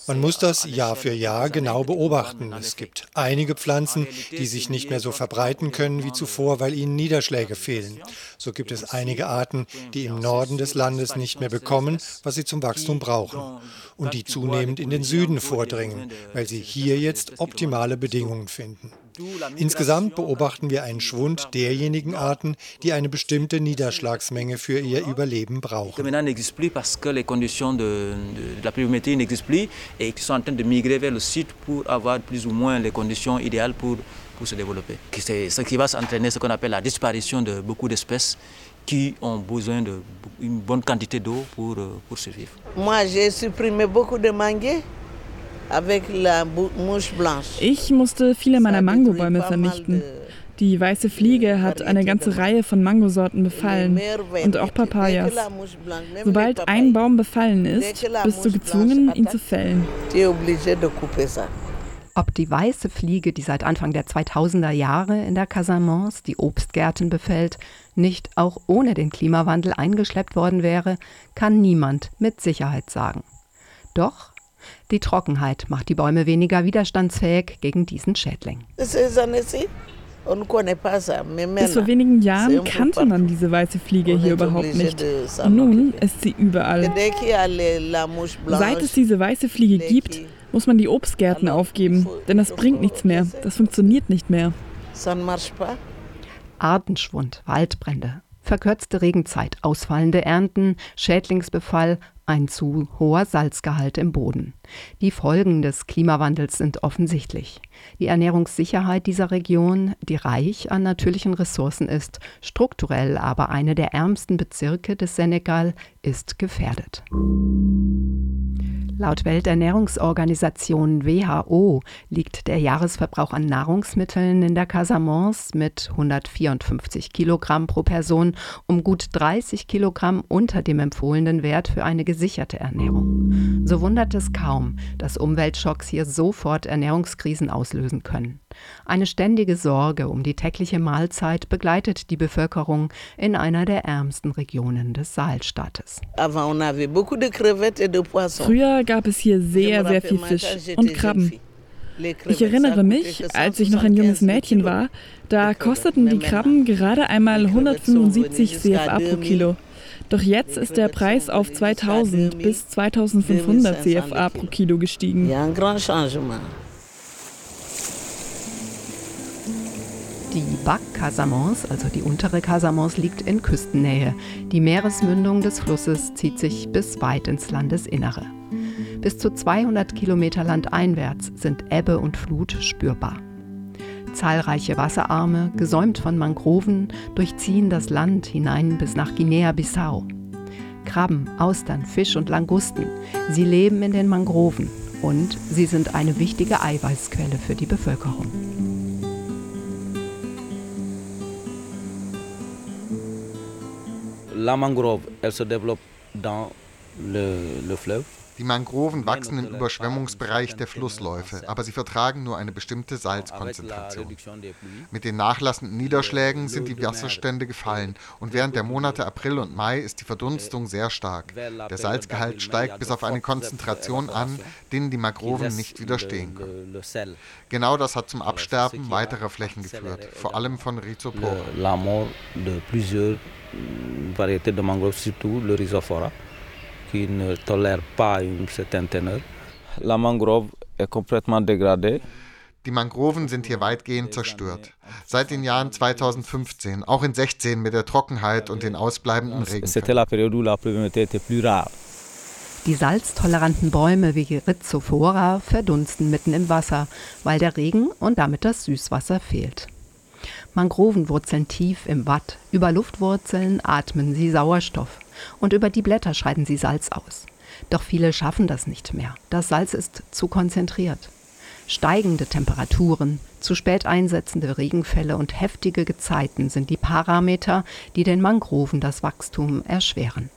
Man muss das Jahr für Jahr genau beobachten. Es gibt einige Pflanzen, die sich nicht mehr so verbreiten können wie zuvor, weil ihnen Niederschläge fehlen. So gibt es einige Arten, die im Norden des Landes nicht mehr bekommen, was sie zum Wachstum brauchen. Und die zunehmend in den Süden vordringen, weil sie hier jetzt optimale Bedingungen finden. Insgesamt beobachten wir einen Schwund derjenigen Arten, die eine bestimmte Niederschlagsmenge für ihr Überleben brauchen.
pour se développer. C'est ce qui va s'entraîner ce qu'on appelle la disparition de beaucoup d'espèces qui ont besoin d'une bonne quantité d'eau pour, pour survivre.
Moi, j'ai supprimé beaucoup de manguiers.
Ich musste viele meiner Mangobäume vernichten. Die weiße Fliege hat eine ganze Reihe von Mangosorten befallen und auch Papayas. Sobald ein Baum befallen ist, bist du gezwungen, ihn zu fällen.
Ob die weiße Fliege, die seit Anfang der 2000er Jahre in der Casamance die Obstgärten befällt, nicht auch ohne den Klimawandel eingeschleppt worden wäre, kann niemand mit Sicherheit sagen. Doch die Trockenheit macht die Bäume weniger widerstandsfähig gegen diesen Schädling.
Bis vor wenigen Jahren kannte man diese weiße Fliege hier überhaupt nicht. Und nun ist sie überall. Seit es diese weiße Fliege gibt, muss man die Obstgärten aufgeben, denn das bringt nichts mehr. Das funktioniert nicht mehr.
Artenschwund, Waldbrände, verkürzte Regenzeit, ausfallende Ernten, Schädlingsbefall, ein zu hoher Salzgehalt im Boden. Die Folgen des Klimawandels sind offensichtlich. Die Ernährungssicherheit dieser Region, die reich an natürlichen Ressourcen ist, strukturell aber eine der ärmsten Bezirke des Senegal, ist gefährdet. Laut Welternährungsorganisation WHO liegt der Jahresverbrauch an Nahrungsmitteln in der Casamance mit 154 Kilogramm pro Person um gut 30 Kilogramm unter dem empfohlenen Wert für eine gesicherte Ernährung. So wundert es kaum, dass Umweltschocks hier sofort Ernährungskrisen auslösen können. Eine ständige Sorge um die tägliche Mahlzeit begleitet die Bevölkerung in einer der ärmsten Regionen des Sahelstaates.
Früher gab es hier sehr, sehr viel Fisch und Krabben. Ich erinnere mich, als ich noch ein junges Mädchen war, da kosteten die Krabben gerade einmal 175 CFA pro Kilo. Doch jetzt ist der Preis auf 2000 bis 2500 CFA pro Kilo gestiegen.
Die Bac Casamance, also die untere Casamance, liegt in Küstennähe. Die Meeresmündung des Flusses zieht sich bis weit ins Landesinnere. Bis zu 200 Kilometer landeinwärts sind Ebbe und Flut spürbar. Zahlreiche Wasserarme, gesäumt von Mangroven, durchziehen das Land hinein bis nach Guinea-Bissau. Krabben, Austern, Fisch und Langusten, sie leben in den Mangroven und sie sind eine wichtige Eiweißquelle für die Bevölkerung.
La mangrove, elle se développe dans le, le fleuve.
Die Mangroven wachsen im Überschwemmungsbereich der Flussläufe, aber sie vertragen nur eine bestimmte Salzkonzentration. Mit den nachlassenden Niederschlägen sind die Wasserstände gefallen und während der Monate April und Mai ist die Verdunstung sehr stark. Der Salzgehalt steigt bis auf eine Konzentration an, denen die Mangroven nicht widerstehen können. Genau das hat zum Absterben weiterer Flächen geführt, vor allem von Rhizophora.
La mort de plusieurs variétés de mangroves, surtout le Rhizophora qui ne tolère pas une certaine teneur. La mangrove est complètement dégradée.
Die Mangroven sind hier weitgehend zerstört. Seit den Jahren 2015, auch in 16 mit der Trockenheit und den ausbleibenden Regenfällen.
Die salztoleranten Bäume wie Rhizophora verdunsten mitten im Wasser, weil der Regen und damit das Süßwasser fehlt. Mangroven wurzeln tief im Watt. Über Luftwurzeln atmen sie Sauerstoff und über die Blätter scheiden sie Salz aus. Doch viele schaffen das nicht mehr. Das Salz ist zu konzentriert. Steigende Temperaturen, zu spät einsetzende Regenfälle und heftige Gezeiten sind die Parameter, die den Mangroven das Wachstum erschweren.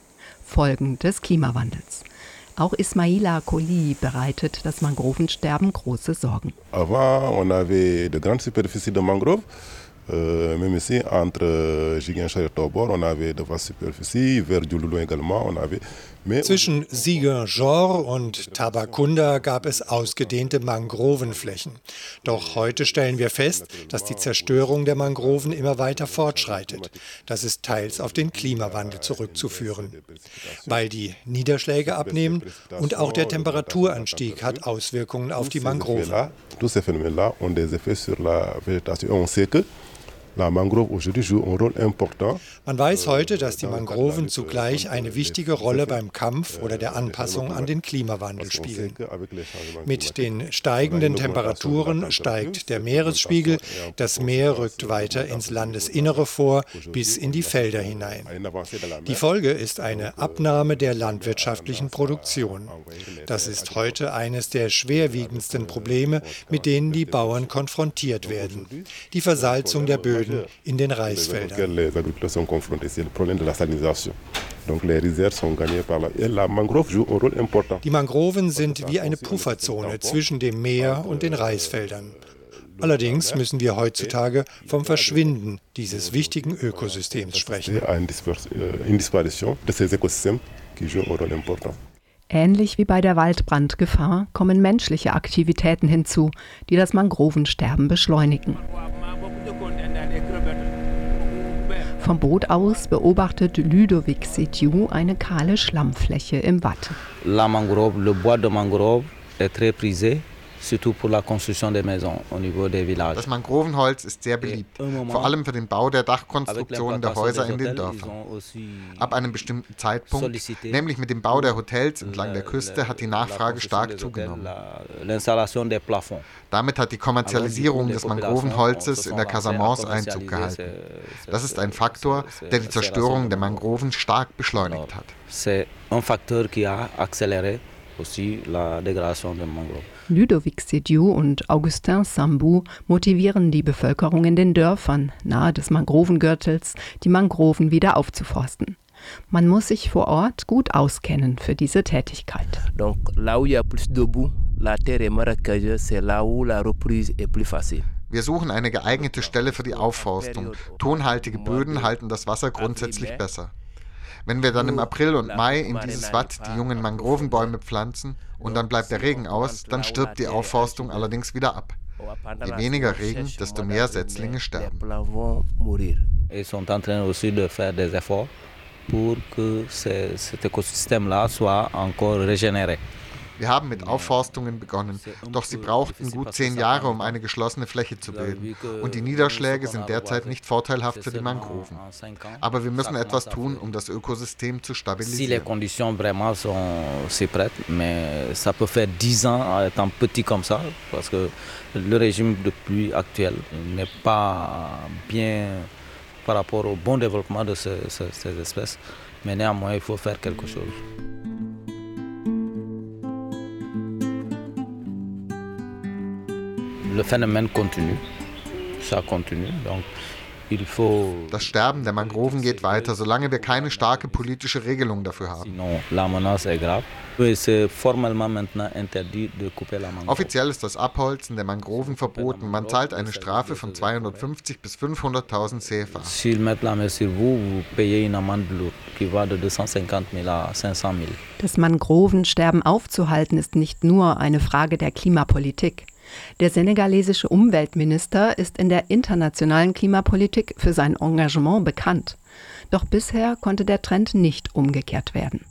Folgen des Klimawandels. Auch Ismaila Koli bereitet das Mangrovensterben große Sorgen.
Avant, on avait de grandes superficies de mangroves. Euh, même ici, entre Giguinchar et Tobor, on avait de vastes superficies. Vers Djouloulou également, on avait.
Zwischen Ziguinchor und Tabakunda gab es ausgedehnte Mangrovenflächen. Doch heute stellen wir fest, dass die Zerstörung der Mangroven immer weiter fortschreitet. Das ist teils auf den Klimawandel zurückzuführen. Weil die Niederschläge abnehmen und auch der Temperaturanstieg hat Auswirkungen auf die Mangroven.
Tous ces phénomènes-là ont des effets sur la végétation. On sait que
Man weiß heute, dass die Mangroven zugleich eine wichtige Rolle beim Kampf oder der Anpassung an den Klimawandel spielen. Mit den steigenden Temperaturen steigt der Meeresspiegel, das Meer rückt weiter ins Landesinnere vor, bis in die Felder hinein. Die Folge ist eine Abnahme der landwirtschaftlichen Produktion. Das ist heute eines der schwerwiegendsten Probleme, mit denen die Bauern konfrontiert werden. Die Versalzung der Böden Böden in den Reisfeldern. Die Mangroven sind wie eine Pufferzone zwischen dem Meer und den Reisfeldern. Allerdings müssen wir heutzutage vom Verschwinden dieses wichtigen Ökosystems sprechen.
Ähnlich wie bei der Waldbrandgefahr kommen menschliche Aktivitäten hinzu, die das Mangrovensterben beschleunigen. Vom Boot aus beobachtet Ludovic Setiu eine kahle Schlammfläche im Watt.
La mangrove, le bois de mangrove est très prisé
Das Mangrovenholz ist sehr beliebt, vor allem für den Bau der Dachkonstruktionen der Häuser in den Dörfern. Ab einem bestimmten Zeitpunkt, nämlich mit dem Bau der Hotels entlang der Küste, hat die Nachfrage stark zugenommen. Damit hat die Kommerzialisierung des Mangrovenholzes in der Casamance Einzug gehalten. Das ist ein Faktor, der die Zerstörung der Mangroven stark beschleunigt hat.
Ludovic Sediou und Augustin Sambou motivieren die Bevölkerung in den Dörfern nahe des Mangrovengürtels, die Mangroven wieder aufzuforsten. Man muss sich vor Ort gut auskennen für diese Tätigkeit.
Donc, là où il y a plus de boue, la terre est marécageuse, c'est là où la reprise est plus facile.
Wir suchen eine geeignete Stelle für die Aufforstung. Tonhaltige Böden halten das Wasser grundsätzlich besser. Wenn wir dann im April und Mai in dieses Watt die jungen Mangrovenbäume pflanzen und dann bleibt der Regen aus, dann stirbt die Aufforstung allerdings wieder ab. Je weniger Regen, desto mehr Setzlinge sterben.
Ils sont en train aussi de faire des efforts pour que cet écosystème-là soit encore régénéré.
Wir haben mit Aufforstungen begonnen, doch sie brauchten gut zehn Jahre, um eine geschlossene Fläche zu bilden. Und die Niederschläge sind derzeit nicht vorteilhaft für die Mangroven. Aber wir müssen etwas tun, um das Ökosystem zu stabilisieren.
Si les conditions vraiment sont c'est prêt, mais ça peut faire 10 ans étant petit comme ça, parce que le régime de pluie actuel n'est pas bien par rapport au bon développement de ces, ces, ces espèces. Mais néanmoins, il faut faire quelque chose. Le phénomène continue. Ça continue. Donc, il faut
das Sterben der Mangroven geht weiter, solange wir keine starke politische Regelung dafür haben. Offiziell ist das Abholzen der Mangroven verboten. Man zahlt eine Strafe von 250 bis 500.000 CFA.
Das Mangrovensterben aufzuhalten ist nicht nur eine Frage der Klimapolitik. Der senegalesische Umweltminister ist in der internationalen Klimapolitik für sein Engagement bekannt. Doch bisher konnte der Trend nicht umgekehrt werden.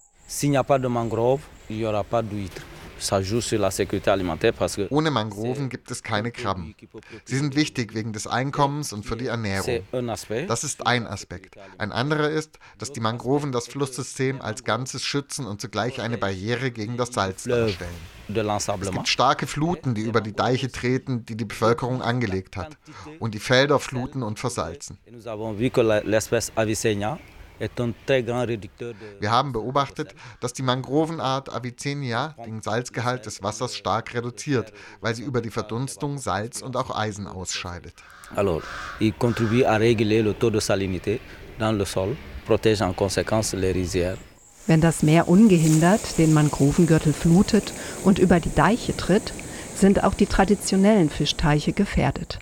Ohne Mangroven gibt es keine Krabben. Sie sind wichtig wegen des Einkommens und für die Ernährung. Das ist ein Aspekt. Ein anderer ist, dass die Mangroven das Flusssystem als Ganzes schützen und zugleich eine Barriere gegen das Salz darstellen. Es gibt starke Fluten, die über die Deiche treten, die die Bevölkerung angelegt hat, und die Felder fluten und versalzen. Wir haben beobachtet, dass die Mangrovenart Avicennia den Salzgehalt des Wassers stark reduziert, weil sie über die Verdunstung Salz und auch Eisen ausscheidet.
Alors, il contribue à réguler le taux de salinité dans le sol, protège en conséquence les rizières.
Wenn das Meer ungehindert den Mangrovengürtel flutet und über die Deiche tritt, sind auch die traditionellen Fischteiche gefährdet.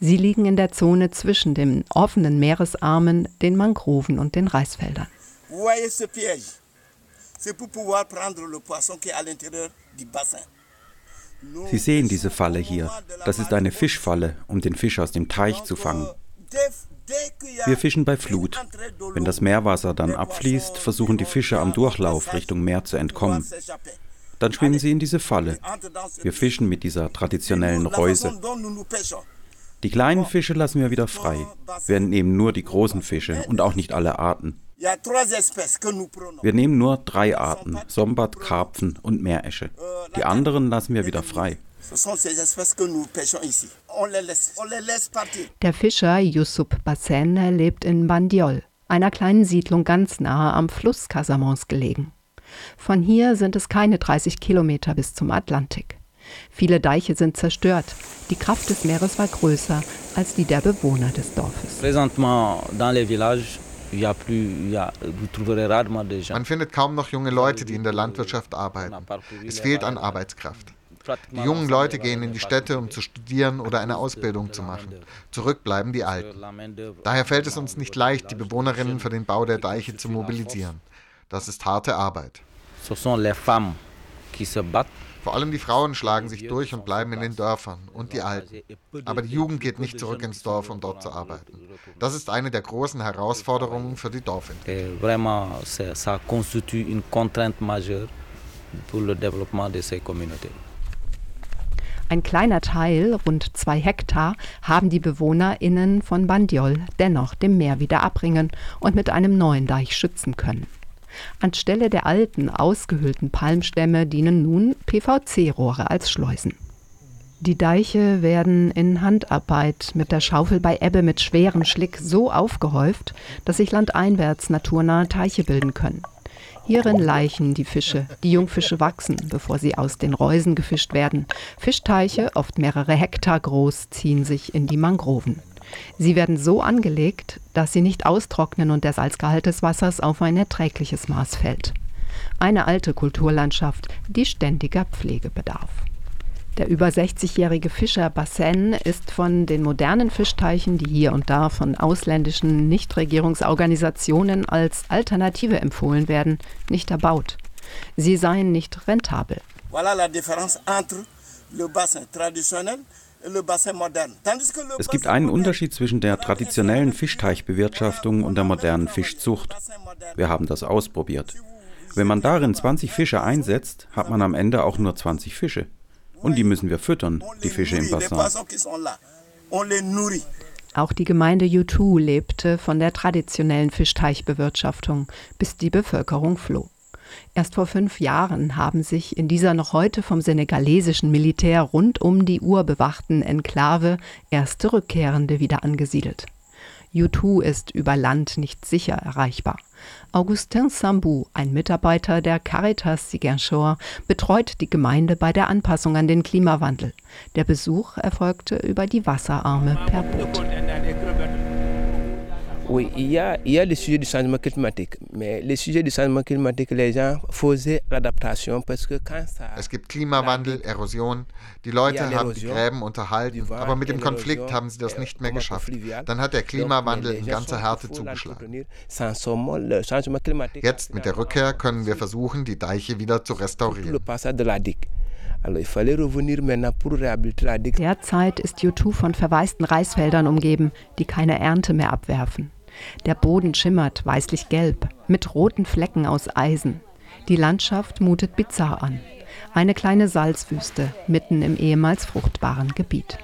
Sie liegen in der Zone zwischen den offenen Meeresarmen, den Mangroven und den Reisfeldern.
Sie sehen diese Falle hier. Das ist eine Fischfalle, um den Fisch aus dem Teich zu fangen. Wir fischen bei Flut. Wenn das Meerwasser dann abfließt, versuchen die Fische am Durchlauf Richtung Meer zu entkommen. Dann schwimmen sie in diese Falle. Wir fischen mit dieser traditionellen Reuse. Die kleinen Fische lassen wir wieder frei. Wir nehmen nur die großen Fische und auch nicht alle Arten. Wir nehmen nur drei Arten, Sombat, Karpfen und Meeresche. Die anderen lassen wir wieder frei.
Der Fischer Yusuf Bassen lebt in Bandiol, einer kleinen Siedlung ganz nahe am Fluss Casamance gelegen. Von hier sind es keine 30 Kilometer bis zum Atlantik. Viele Deiche sind zerstört. Die Kraft des Meeres war größer als die der Bewohner des Dorfes.
Man findet kaum noch junge Leute, die in der Landwirtschaft arbeiten. Es fehlt an Arbeitskraft. Die jungen Leute gehen in die Städte, um zu studieren oder eine Ausbildung zu machen. Zurück bleiben die Alten. Daher fällt es uns nicht leicht, die Bewohnerinnen für den Bau der Deiche zu mobilisieren. Das ist harte Arbeit. Vor allem die Frauen schlagen sich durch und bleiben in den Dörfern und die Alten. Aber die Jugend geht nicht zurück ins Dorf, um dort zu arbeiten. Das ist eine der großen Herausforderungen für die Dorfentwicklung.
Vraiment, ça constitue une contrainte majeure pour le développement de ces communautés.
Ein kleiner Teil, rund zwei Hektar, haben die BewohnerInnen von Bandiol dennoch dem Meer wieder abbringen und mit einem neuen Deich schützen können. Anstelle der alten, ausgehöhlten Palmstämme dienen nun PVC-Rohre als Schleusen. Die Deiche werden in Handarbeit mit der Schaufel bei Ebbe mit schwerem Schlick so aufgehäuft, dass sich landeinwärts naturnahe Teiche bilden können. Hierin laichen die Fische. Die Jungfische wachsen, bevor sie aus den Reusen gefischt werden. Fischteiche, oft mehrere Hektar groß, ziehen sich in die Mangroven. Sie werden so angelegt, dass sie nicht austrocknen und der Salzgehalt des Wassers auf ein erträgliches Maß fällt. Eine alte Kulturlandschaft, die ständiger Pflege bedarf. Der über 60-jährige Fischer Bassin ist von den modernen Fischteichen, die hier und da von ausländischen Nichtregierungsorganisationen als Alternative empfohlen werden, nicht erbaut. Sie seien nicht rentabel. Voilà la différence entre
le bassin traditionnel es gibt einen Unterschied zwischen der traditionellen Fischteichbewirtschaftung und der modernen Fischzucht. Wir haben das ausprobiert. Wenn man darin 20 Fische einsetzt, hat man am Ende auch nur 20 Fische. Und die müssen wir füttern, die Fische im Bassin.
Auch die Gemeinde Yutu lebte von der traditionellen Fischteichbewirtschaftung, bis die Bevölkerung floh. Erst vor fünf Jahren haben sich in dieser noch heute vom senegalesischen Militär rund um die Uhr bewachten Enklave erste Rückkehrende wieder angesiedelt. Yutu ist über Land nicht sicher erreichbar. Augustin Sambou, ein Mitarbeiter der Caritas Ziguinchor, betreut die Gemeinde bei der Anpassung an den Klimawandel. Der Besuch erfolgte über die Wasserarme per Boot.
Oui, il y, a, il y a le sujet du changement climatique. Mais le sujet du changement climatique, les gens faisaient l'adaptation parce que quand ça.
Es gibt Klimawandel, Erosion. Die Leute haben die Gräben unterhalten, aber mit dem Konflikt haben sie das nicht mehr geschafft. Dann hat der Klimawandel in ganzer Härte zugeschlagen. Jetzt mit der Rückkehr können wir versuchen, die Deiche wieder zu restaurieren.
Derzeit ist U2 von verwaisten Reisfeldern umgeben, die keine Ernte mehr abwerfen. Der Boden schimmert weißlich-gelb mit roten Flecken aus Eisen. Die Landschaft mutet bizarr an. Eine kleine Salzwüste mitten im ehemals fruchtbaren Gebiet.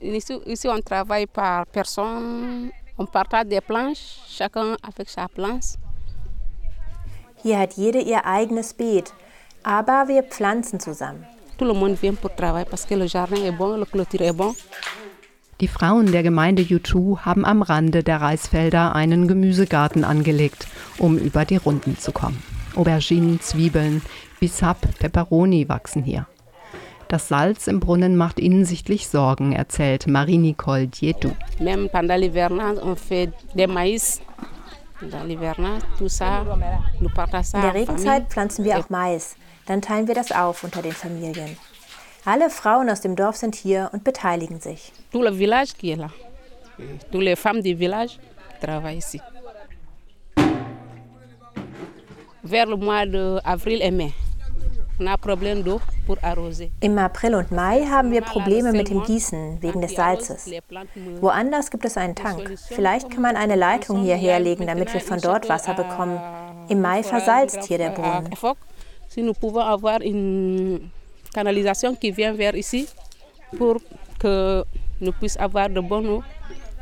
Ici, on travaille par personne. On partage des planches, chacun avec sa planche.
Hier hat jede ihr eigenes Beet, aber wir pflanzen zusammen.
Tout le monde vient pour travailler parce que le jardin est bon, le clôture est bon.
Die Frauen der Gemeinde Yutu haben am Rande der Reisfelder einen Gemüsegarten angelegt, um über die Runden zu kommen. Auberginen, Zwiebeln, Bissap, Peperoni wachsen hier. Das Salz im Brunnen macht ihnen sichtlich Sorgen, erzählt Marie-Nicole Dietou.
Même pendant l'hivernage, on fait des maïs. In der
Regenzeit pflanzen wir auch Mais. Dann teilen wir das auf unter den Familien. Alle Frauen aus dem Dorf sind hier und beteiligen sich.
Tout le village qui est là. Toutes les femmes du village travaillent ici. Vers le mois d'avril et mai.
Im April und Mai haben wir Probleme mit dem Gießen wegen des Salzes. Woanders gibt es einen Tank. Vielleicht kann man eine Leitung hierher legen, damit wir von dort Wasser bekommen. Im Mai versalzt hier der Brunnen.
Canalisation qui vient vers ici pour que nous puissions avoir de bonne eau.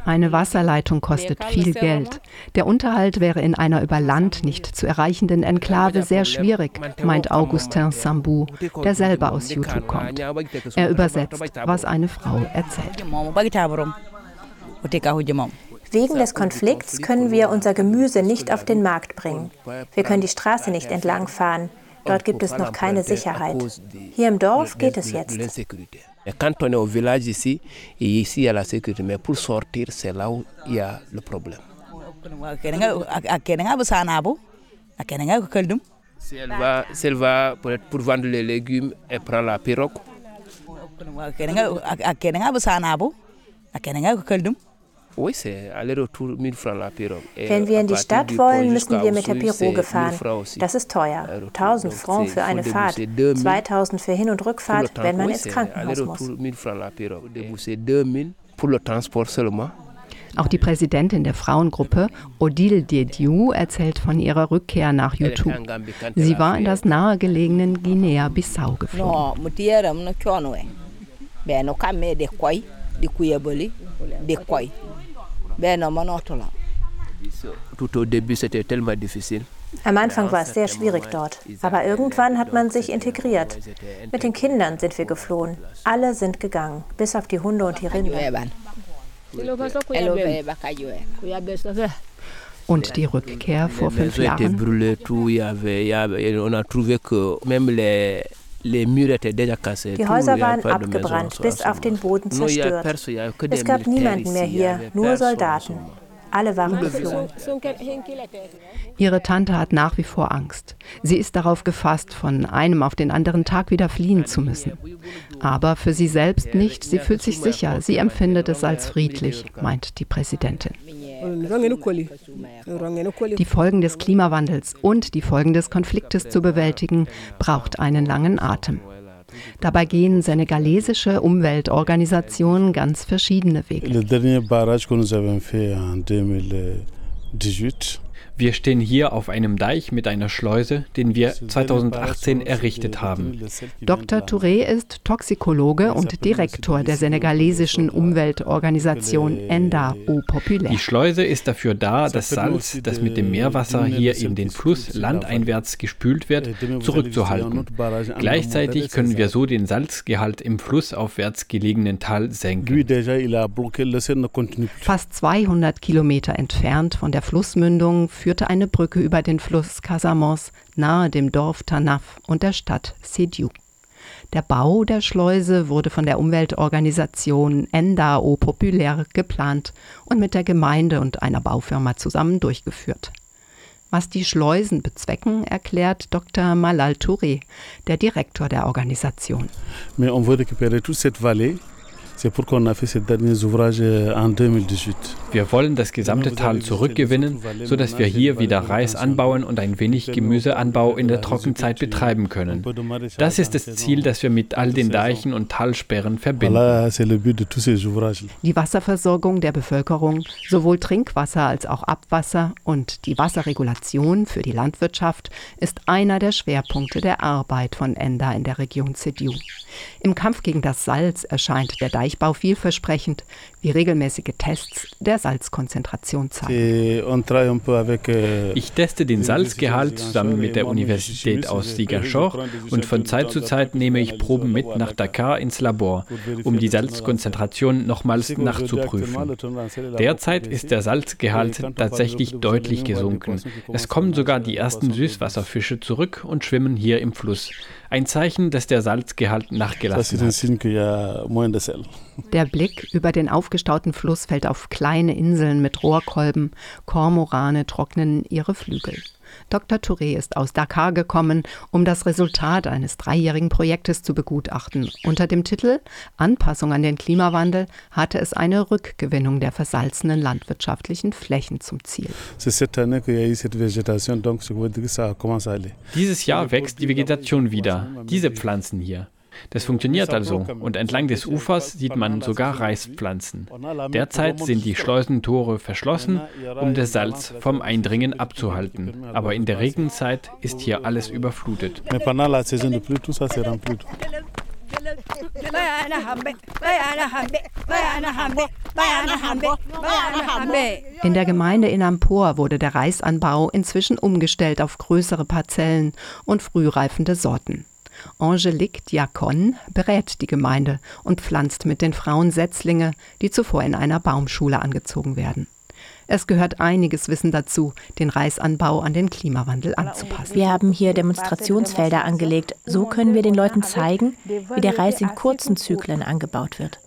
Eine Wasserleitung kostet viel Geld. Der Unterhalt wäre in einer über Land nicht zu erreichenden Enklave sehr schwierig, meint Augustin Sambou, der selber aus Yutu kommt. Er übersetzt, was eine Frau erzählt.
Wegen des Konflikts können wir unser Gemüse nicht auf den Markt bringen. Wir können die Straße nicht entlangfahren. Dort gibt es noch keine Sicherheit. Hier im Dorf geht es jetzt.
Quand on est au village ici, ici il y a la sécurité, mais pour sortir, c'est là où il y a le problème. Si elle va, si elle va pour, pour vendre les légumes, elle prend la pirogue.
Wenn wir in die Stadt wollen, müssen wir mit der Pirogue fahren. Das ist teuer. 1000 Francs für eine Fahrt, 2000 für Hin- und Rückfahrt, wenn man ins Krankenhaus muss.
Auch die Präsidentin der Frauengruppe, Odile Diediou, erzählt von ihrer Rückkehr nach YouTube. Sie war in das nahegelegenen Guinea-Bissau
Am Anfang war es sehr schwierig dort, aber irgendwann hat man sich integriert. Mit den Kindern sind wir geflohen. Alle sind gegangen, bis auf die Hunde und die Rinder.
Und die Rückkehr vor fünf Jahren?
Die Häuser waren abgebrannt, bis auf den Boden zerstört. Es gab niemanden mehr hier, nur Soldaten. Alle waren geflohen.
Ihre Tante hat nach wie vor Angst. Sie ist darauf gefasst, von einem auf den anderen Tag wieder fliehen zu müssen. Aber für sie selbst nicht. Sie fühlt sich sicher. Sie empfindet es als friedlich, meint die Präsidentin. Die Folgen des Klimawandels und die Folgen des Konfliktes zu bewältigen, braucht einen langen Atem. Dabei gehen senegalesische Umweltorganisationen ganz verschiedene Wege.
Wir stehen hier auf einem Deich mit einer Schleuse, den wir 2018 errichtet haben.
Dr. Touré ist Toxikologe und Direktor der senegalesischen Umweltorganisation Enda au Populaire.
Die Schleuse ist dafür da, das Salz, das mit dem Meerwasser hier in den Fluss landeinwärts gespült wird, zurückzuhalten. Gleichzeitig können wir so den Salzgehalt im flussaufwärts gelegenen Tal senken.
Fast 200 Kilometer entfernt von der Flussmündung führte eine Brücke über den Fluss Casamance nahe dem Dorf Tanaf und der Stadt Sediou. Der Bau der Schleuse wurde von der Umweltorganisation Endao Populaire geplant und mit der Gemeinde und einer Baufirma zusammen durchgeführt. Was die Schleusen bezwecken, erklärt Dr. Malal Touré, der Direktor der Organisation.
Mais on veut récupérer toute cette vallée C'est pourquoi on a fait ces derniers ouvrages en 2018.
Wir wollen das gesamte Tal zurückgewinnen, sodass wir hier wieder Reis anbauen und ein wenig Gemüseanbau in der Trockenzeit betreiben können. Das ist das Ziel, das wir mit all den Deichen und Talsperren verbinden.
Die Wasserversorgung der Bevölkerung, sowohl Trinkwasser als auch Abwasser und die Wasserregulation für die Landwirtschaft ist einer der Schwerpunkte der Arbeit von ENDA in der Region Sediou. Im Kampf gegen das Salz erscheint der Deichbau vielversprechend, wie regelmäßige Tests der Salzkonzentration zeigen.
Ich teste den Salzgehalt zusammen mit der Universität aus Ziguinchor und von Zeit zu Zeit nehme ich Proben mit nach Dakar ins Labor, um die Salzkonzentration nochmals nachzuprüfen. Derzeit ist der Salzgehalt tatsächlich deutlich gesunken. Es kommen sogar die ersten Süßwasserfische zurück und schwimmen hier im Fluss. Ein Zeichen, dass der Salzgehalt nachgelassen hat.
Der Blick über den aufgestauten Fluss fällt auf kleine Inseln mit Rohrkolben. Kormorane trocknen ihre Flügel. Dr. Touré ist aus Dakar gekommen, um das Resultat eines dreijährigen Projektes zu begutachten. Unter dem Titel Anpassung an den Klimawandel hatte es eine Rückgewinnung der versalzenen landwirtschaftlichen Flächen zum Ziel.
Dieses Jahr wächst die Vegetation wieder. Diese Pflanzen hier. Das funktioniert also und entlang des Ufers sieht man sogar Reispflanzen. Derzeit sind die Schleusentore verschlossen, um das Salz vom Eindringen abzuhalten. Aber in der Regenzeit ist hier alles überflutet.
In der Gemeinde in Ampor wurde der Reisanbau inzwischen umgestellt auf größere Parzellen und frühreifende Sorten. Angelique Diacon berät die Gemeinde und pflanzt mit den Frauen Setzlinge, die zuvor in einer Baumschule angezogen werden. Es gehört einiges Wissen dazu, den Reisanbau an den Klimawandel anzupassen.
Wir haben hier Demonstrationsfelder angelegt. So können wir den Leuten zeigen, wie der Reis in kurzen Zyklen angebaut wird.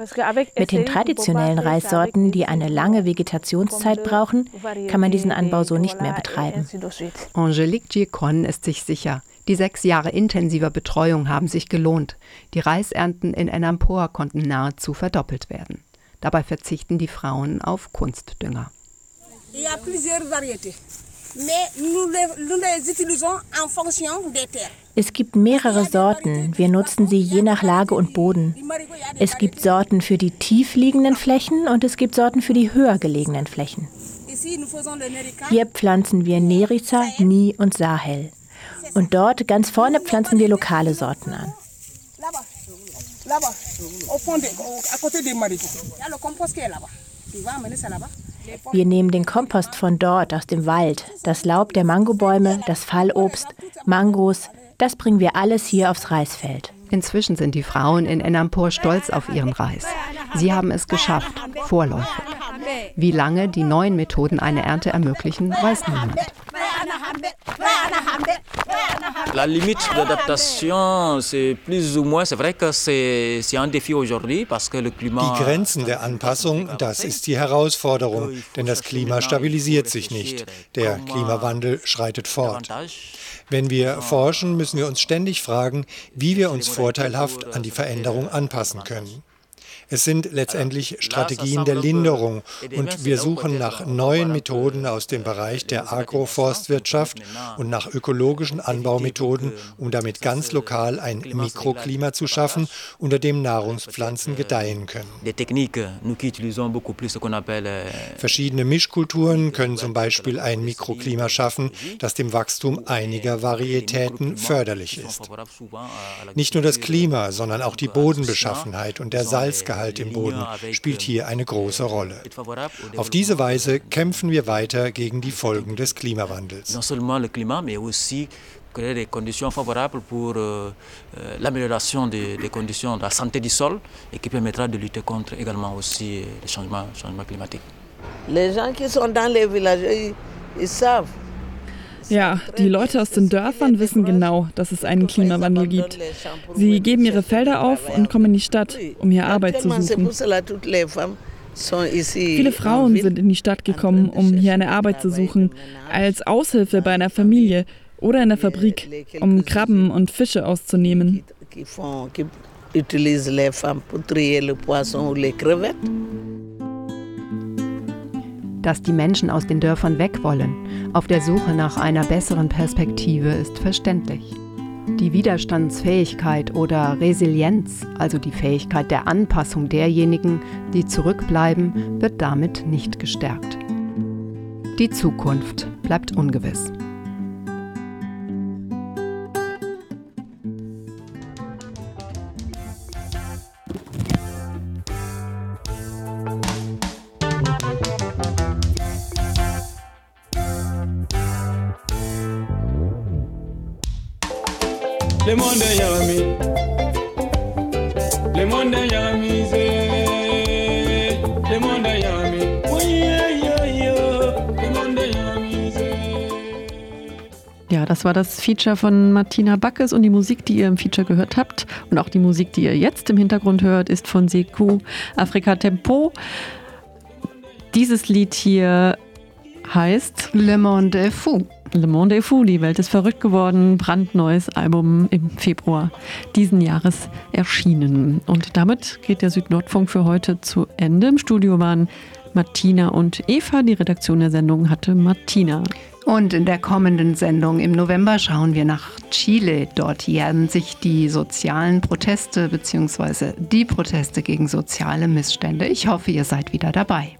Mit den traditionellen Reissorten, die eine lange Vegetationszeit brauchen, kann man diesen Anbau so nicht mehr betreiben.
Angelique Giacon ist sich sicher, die sechs Jahre intensiver Betreuung haben sich gelohnt. Die Reisernten in Enampor konnten nahezu verdoppelt werden. Dabei verzichten die Frauen auf Kunstdünger.
Es gibt mehrere Sorten. Wir nutzen sie je nach Lage und Boden. Es gibt Sorten für die tief liegenden Flächen und es gibt Sorten für die höher gelegenen Flächen. Hier pflanzen wir Nerica, Ni und Sahel. Und dort ganz vorne pflanzen wir lokale Sorten an. Wir nehmen den Kompost von dort aus dem Wald, das Laub der Mangobäume, das Fallobst, Mangos, das bringen wir alles hier aufs Reisfeld.
Inzwischen sind die Frauen in Enampur stolz auf ihren Reis. Sie haben es geschafft, vorläufig. Wie lange die neuen Methoden eine Ernte ermöglichen, weiß niemand.
La limite d'adaptation, c'est plus ou moins, c'est vrai que c'est un défi aujourd'hui parce que le climat.
Die Grenzen der Anpassung, das ist die Herausforderung, denn das Klima stabilisiert sich nicht. Der Klimawandel schreitet fort. Wenn wir forschen, müssen wir uns ständig fragen, wie wir uns vorteilhaft an die Veränderung anpassen können. Es sind letztendlich Strategien der Linderung. und wir suchen nach neuen Methoden aus dem Bereich der Agroforstwirtschaft und nach ökologischen Anbaumethoden, um damit ganz lokal ein Mikroklima zu schaffen, unter dem Nahrungspflanzen gedeihen können. Verschiedene Mischkulturen können zum Beispiel ein Mikroklima schaffen, das dem Wachstum einiger Varietäten förderlich ist. Nicht nur das Klima, sondern auch die Bodenbeschaffenheit und der Salzgehalt Salzgehalt im Boden spielt hier eine große Rolle. Auf diese Weise kämpfen wir weiter gegen die Folgen des Klimawandels.
créer des conditions favorables pour euh, euh, l'amélioration des, des, conditions de la santé du sol et qui permettra de lutter contre également aussi les changements, changements climatiques.
Les gens qui sont dans les villages, ils, ils savent
ja, die Leute aus den Dörfern wissen genau, dass es einen Klimawandel gibt. Sie geben ihre Felder auf und kommen in die Stadt, um hier Arbeit zu suchen. Viele Frauen sind in die Stadt gekommen, um hier eine Arbeit zu suchen, als Aushilfe bei einer Familie oder in der Fabrik, um Krabben und Fische auszunehmen.
Utilise les femmes pour trier le poisson ou les crevettes
dass die Menschen aus den Dörfern weg wollen, auf der Suche nach einer besseren Perspektive, ist verständlich. Die Widerstandsfähigkeit oder Resilienz, also die Fähigkeit der Anpassung derjenigen, die zurückbleiben, wird damit nicht gestärkt. Die Zukunft bleibt ungewiss. Das war das Feature von Martina Backes und die Musik, die ihr im Feature gehört habt und auch die Musik, die ihr jetzt im Hintergrund hört, ist von Seku Afrika Tempo. Dieses Lied hier heißt Le Monde est Fou. Le Monde est Fou, die Welt ist verrückt geworden, brandneues Album im Februar diesen Jahres erschienen. Und damit geht der Südnordfunk für heute zu Ende. Im Studio waren Martina und Eva. Die Redaktion der Sendung hatte Martina. Und in der kommenden Sendung im November schauen wir nach Chile. Dort jähren sich die sozialen Proteste bzw. die Proteste gegen soziale Missstände. Ich hoffe, ihr seid wieder dabei.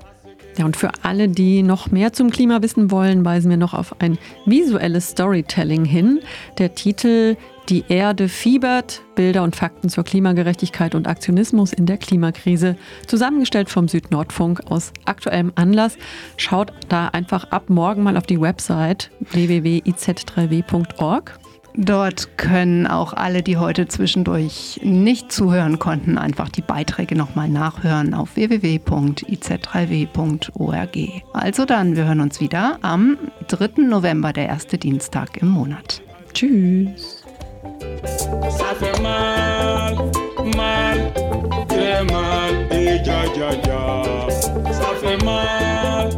Ja, und für alle, die noch mehr zum Klima wissen wollen, weisen wir noch auf ein visuelles Storytelling hin. Der Titel Die Erde fiebert, Bilder und Fakten zur Klimagerechtigkeit und Aktionismus in der Klimakrise, zusammengestellt vom Südnordfunk aus aktuellem Anlass. Schaut da einfach ab morgen mal auf die Website www.iz3w.org. Dort können auch alle, die heute zwischendurch nicht zuhören konnten, einfach die Beiträge nochmal nachhören auf www.iz3w.org. Also dann, wir hören uns wieder am 3. November, der erste Dienstag im Monat. Tschüss. Ça fait mal, mal, très mal, et ja, ja. Ça fait mal,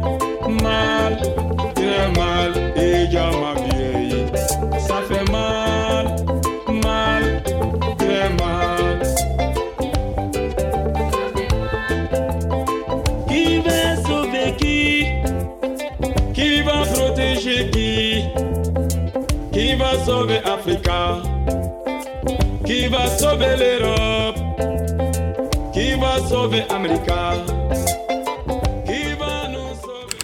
mal, très mal, et ja,
Qui va sauver Africa Qui va sauver l'Europe Qui va sauver America Qui va nous sauver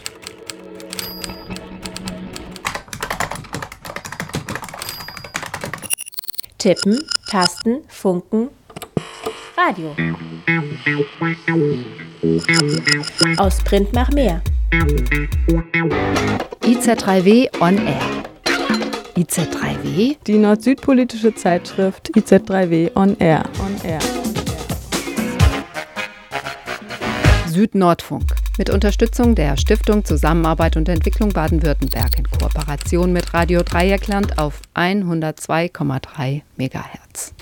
Tippen, Tasten, Funken, Radio. Aus Print nach mehr.
IZ3W on Air. IZ3W?
Die nord-süd-politische Zeitschrift IZ3W on Air. On Air.
Südnordfunk. Mit Unterstützung der Stiftung Zusammenarbeit und Entwicklung Baden-Württemberg in Kooperation mit Radio Dreieckland auf 102,3 MHz.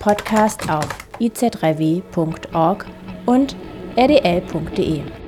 Podcast auf iz3w.org und rdl.de.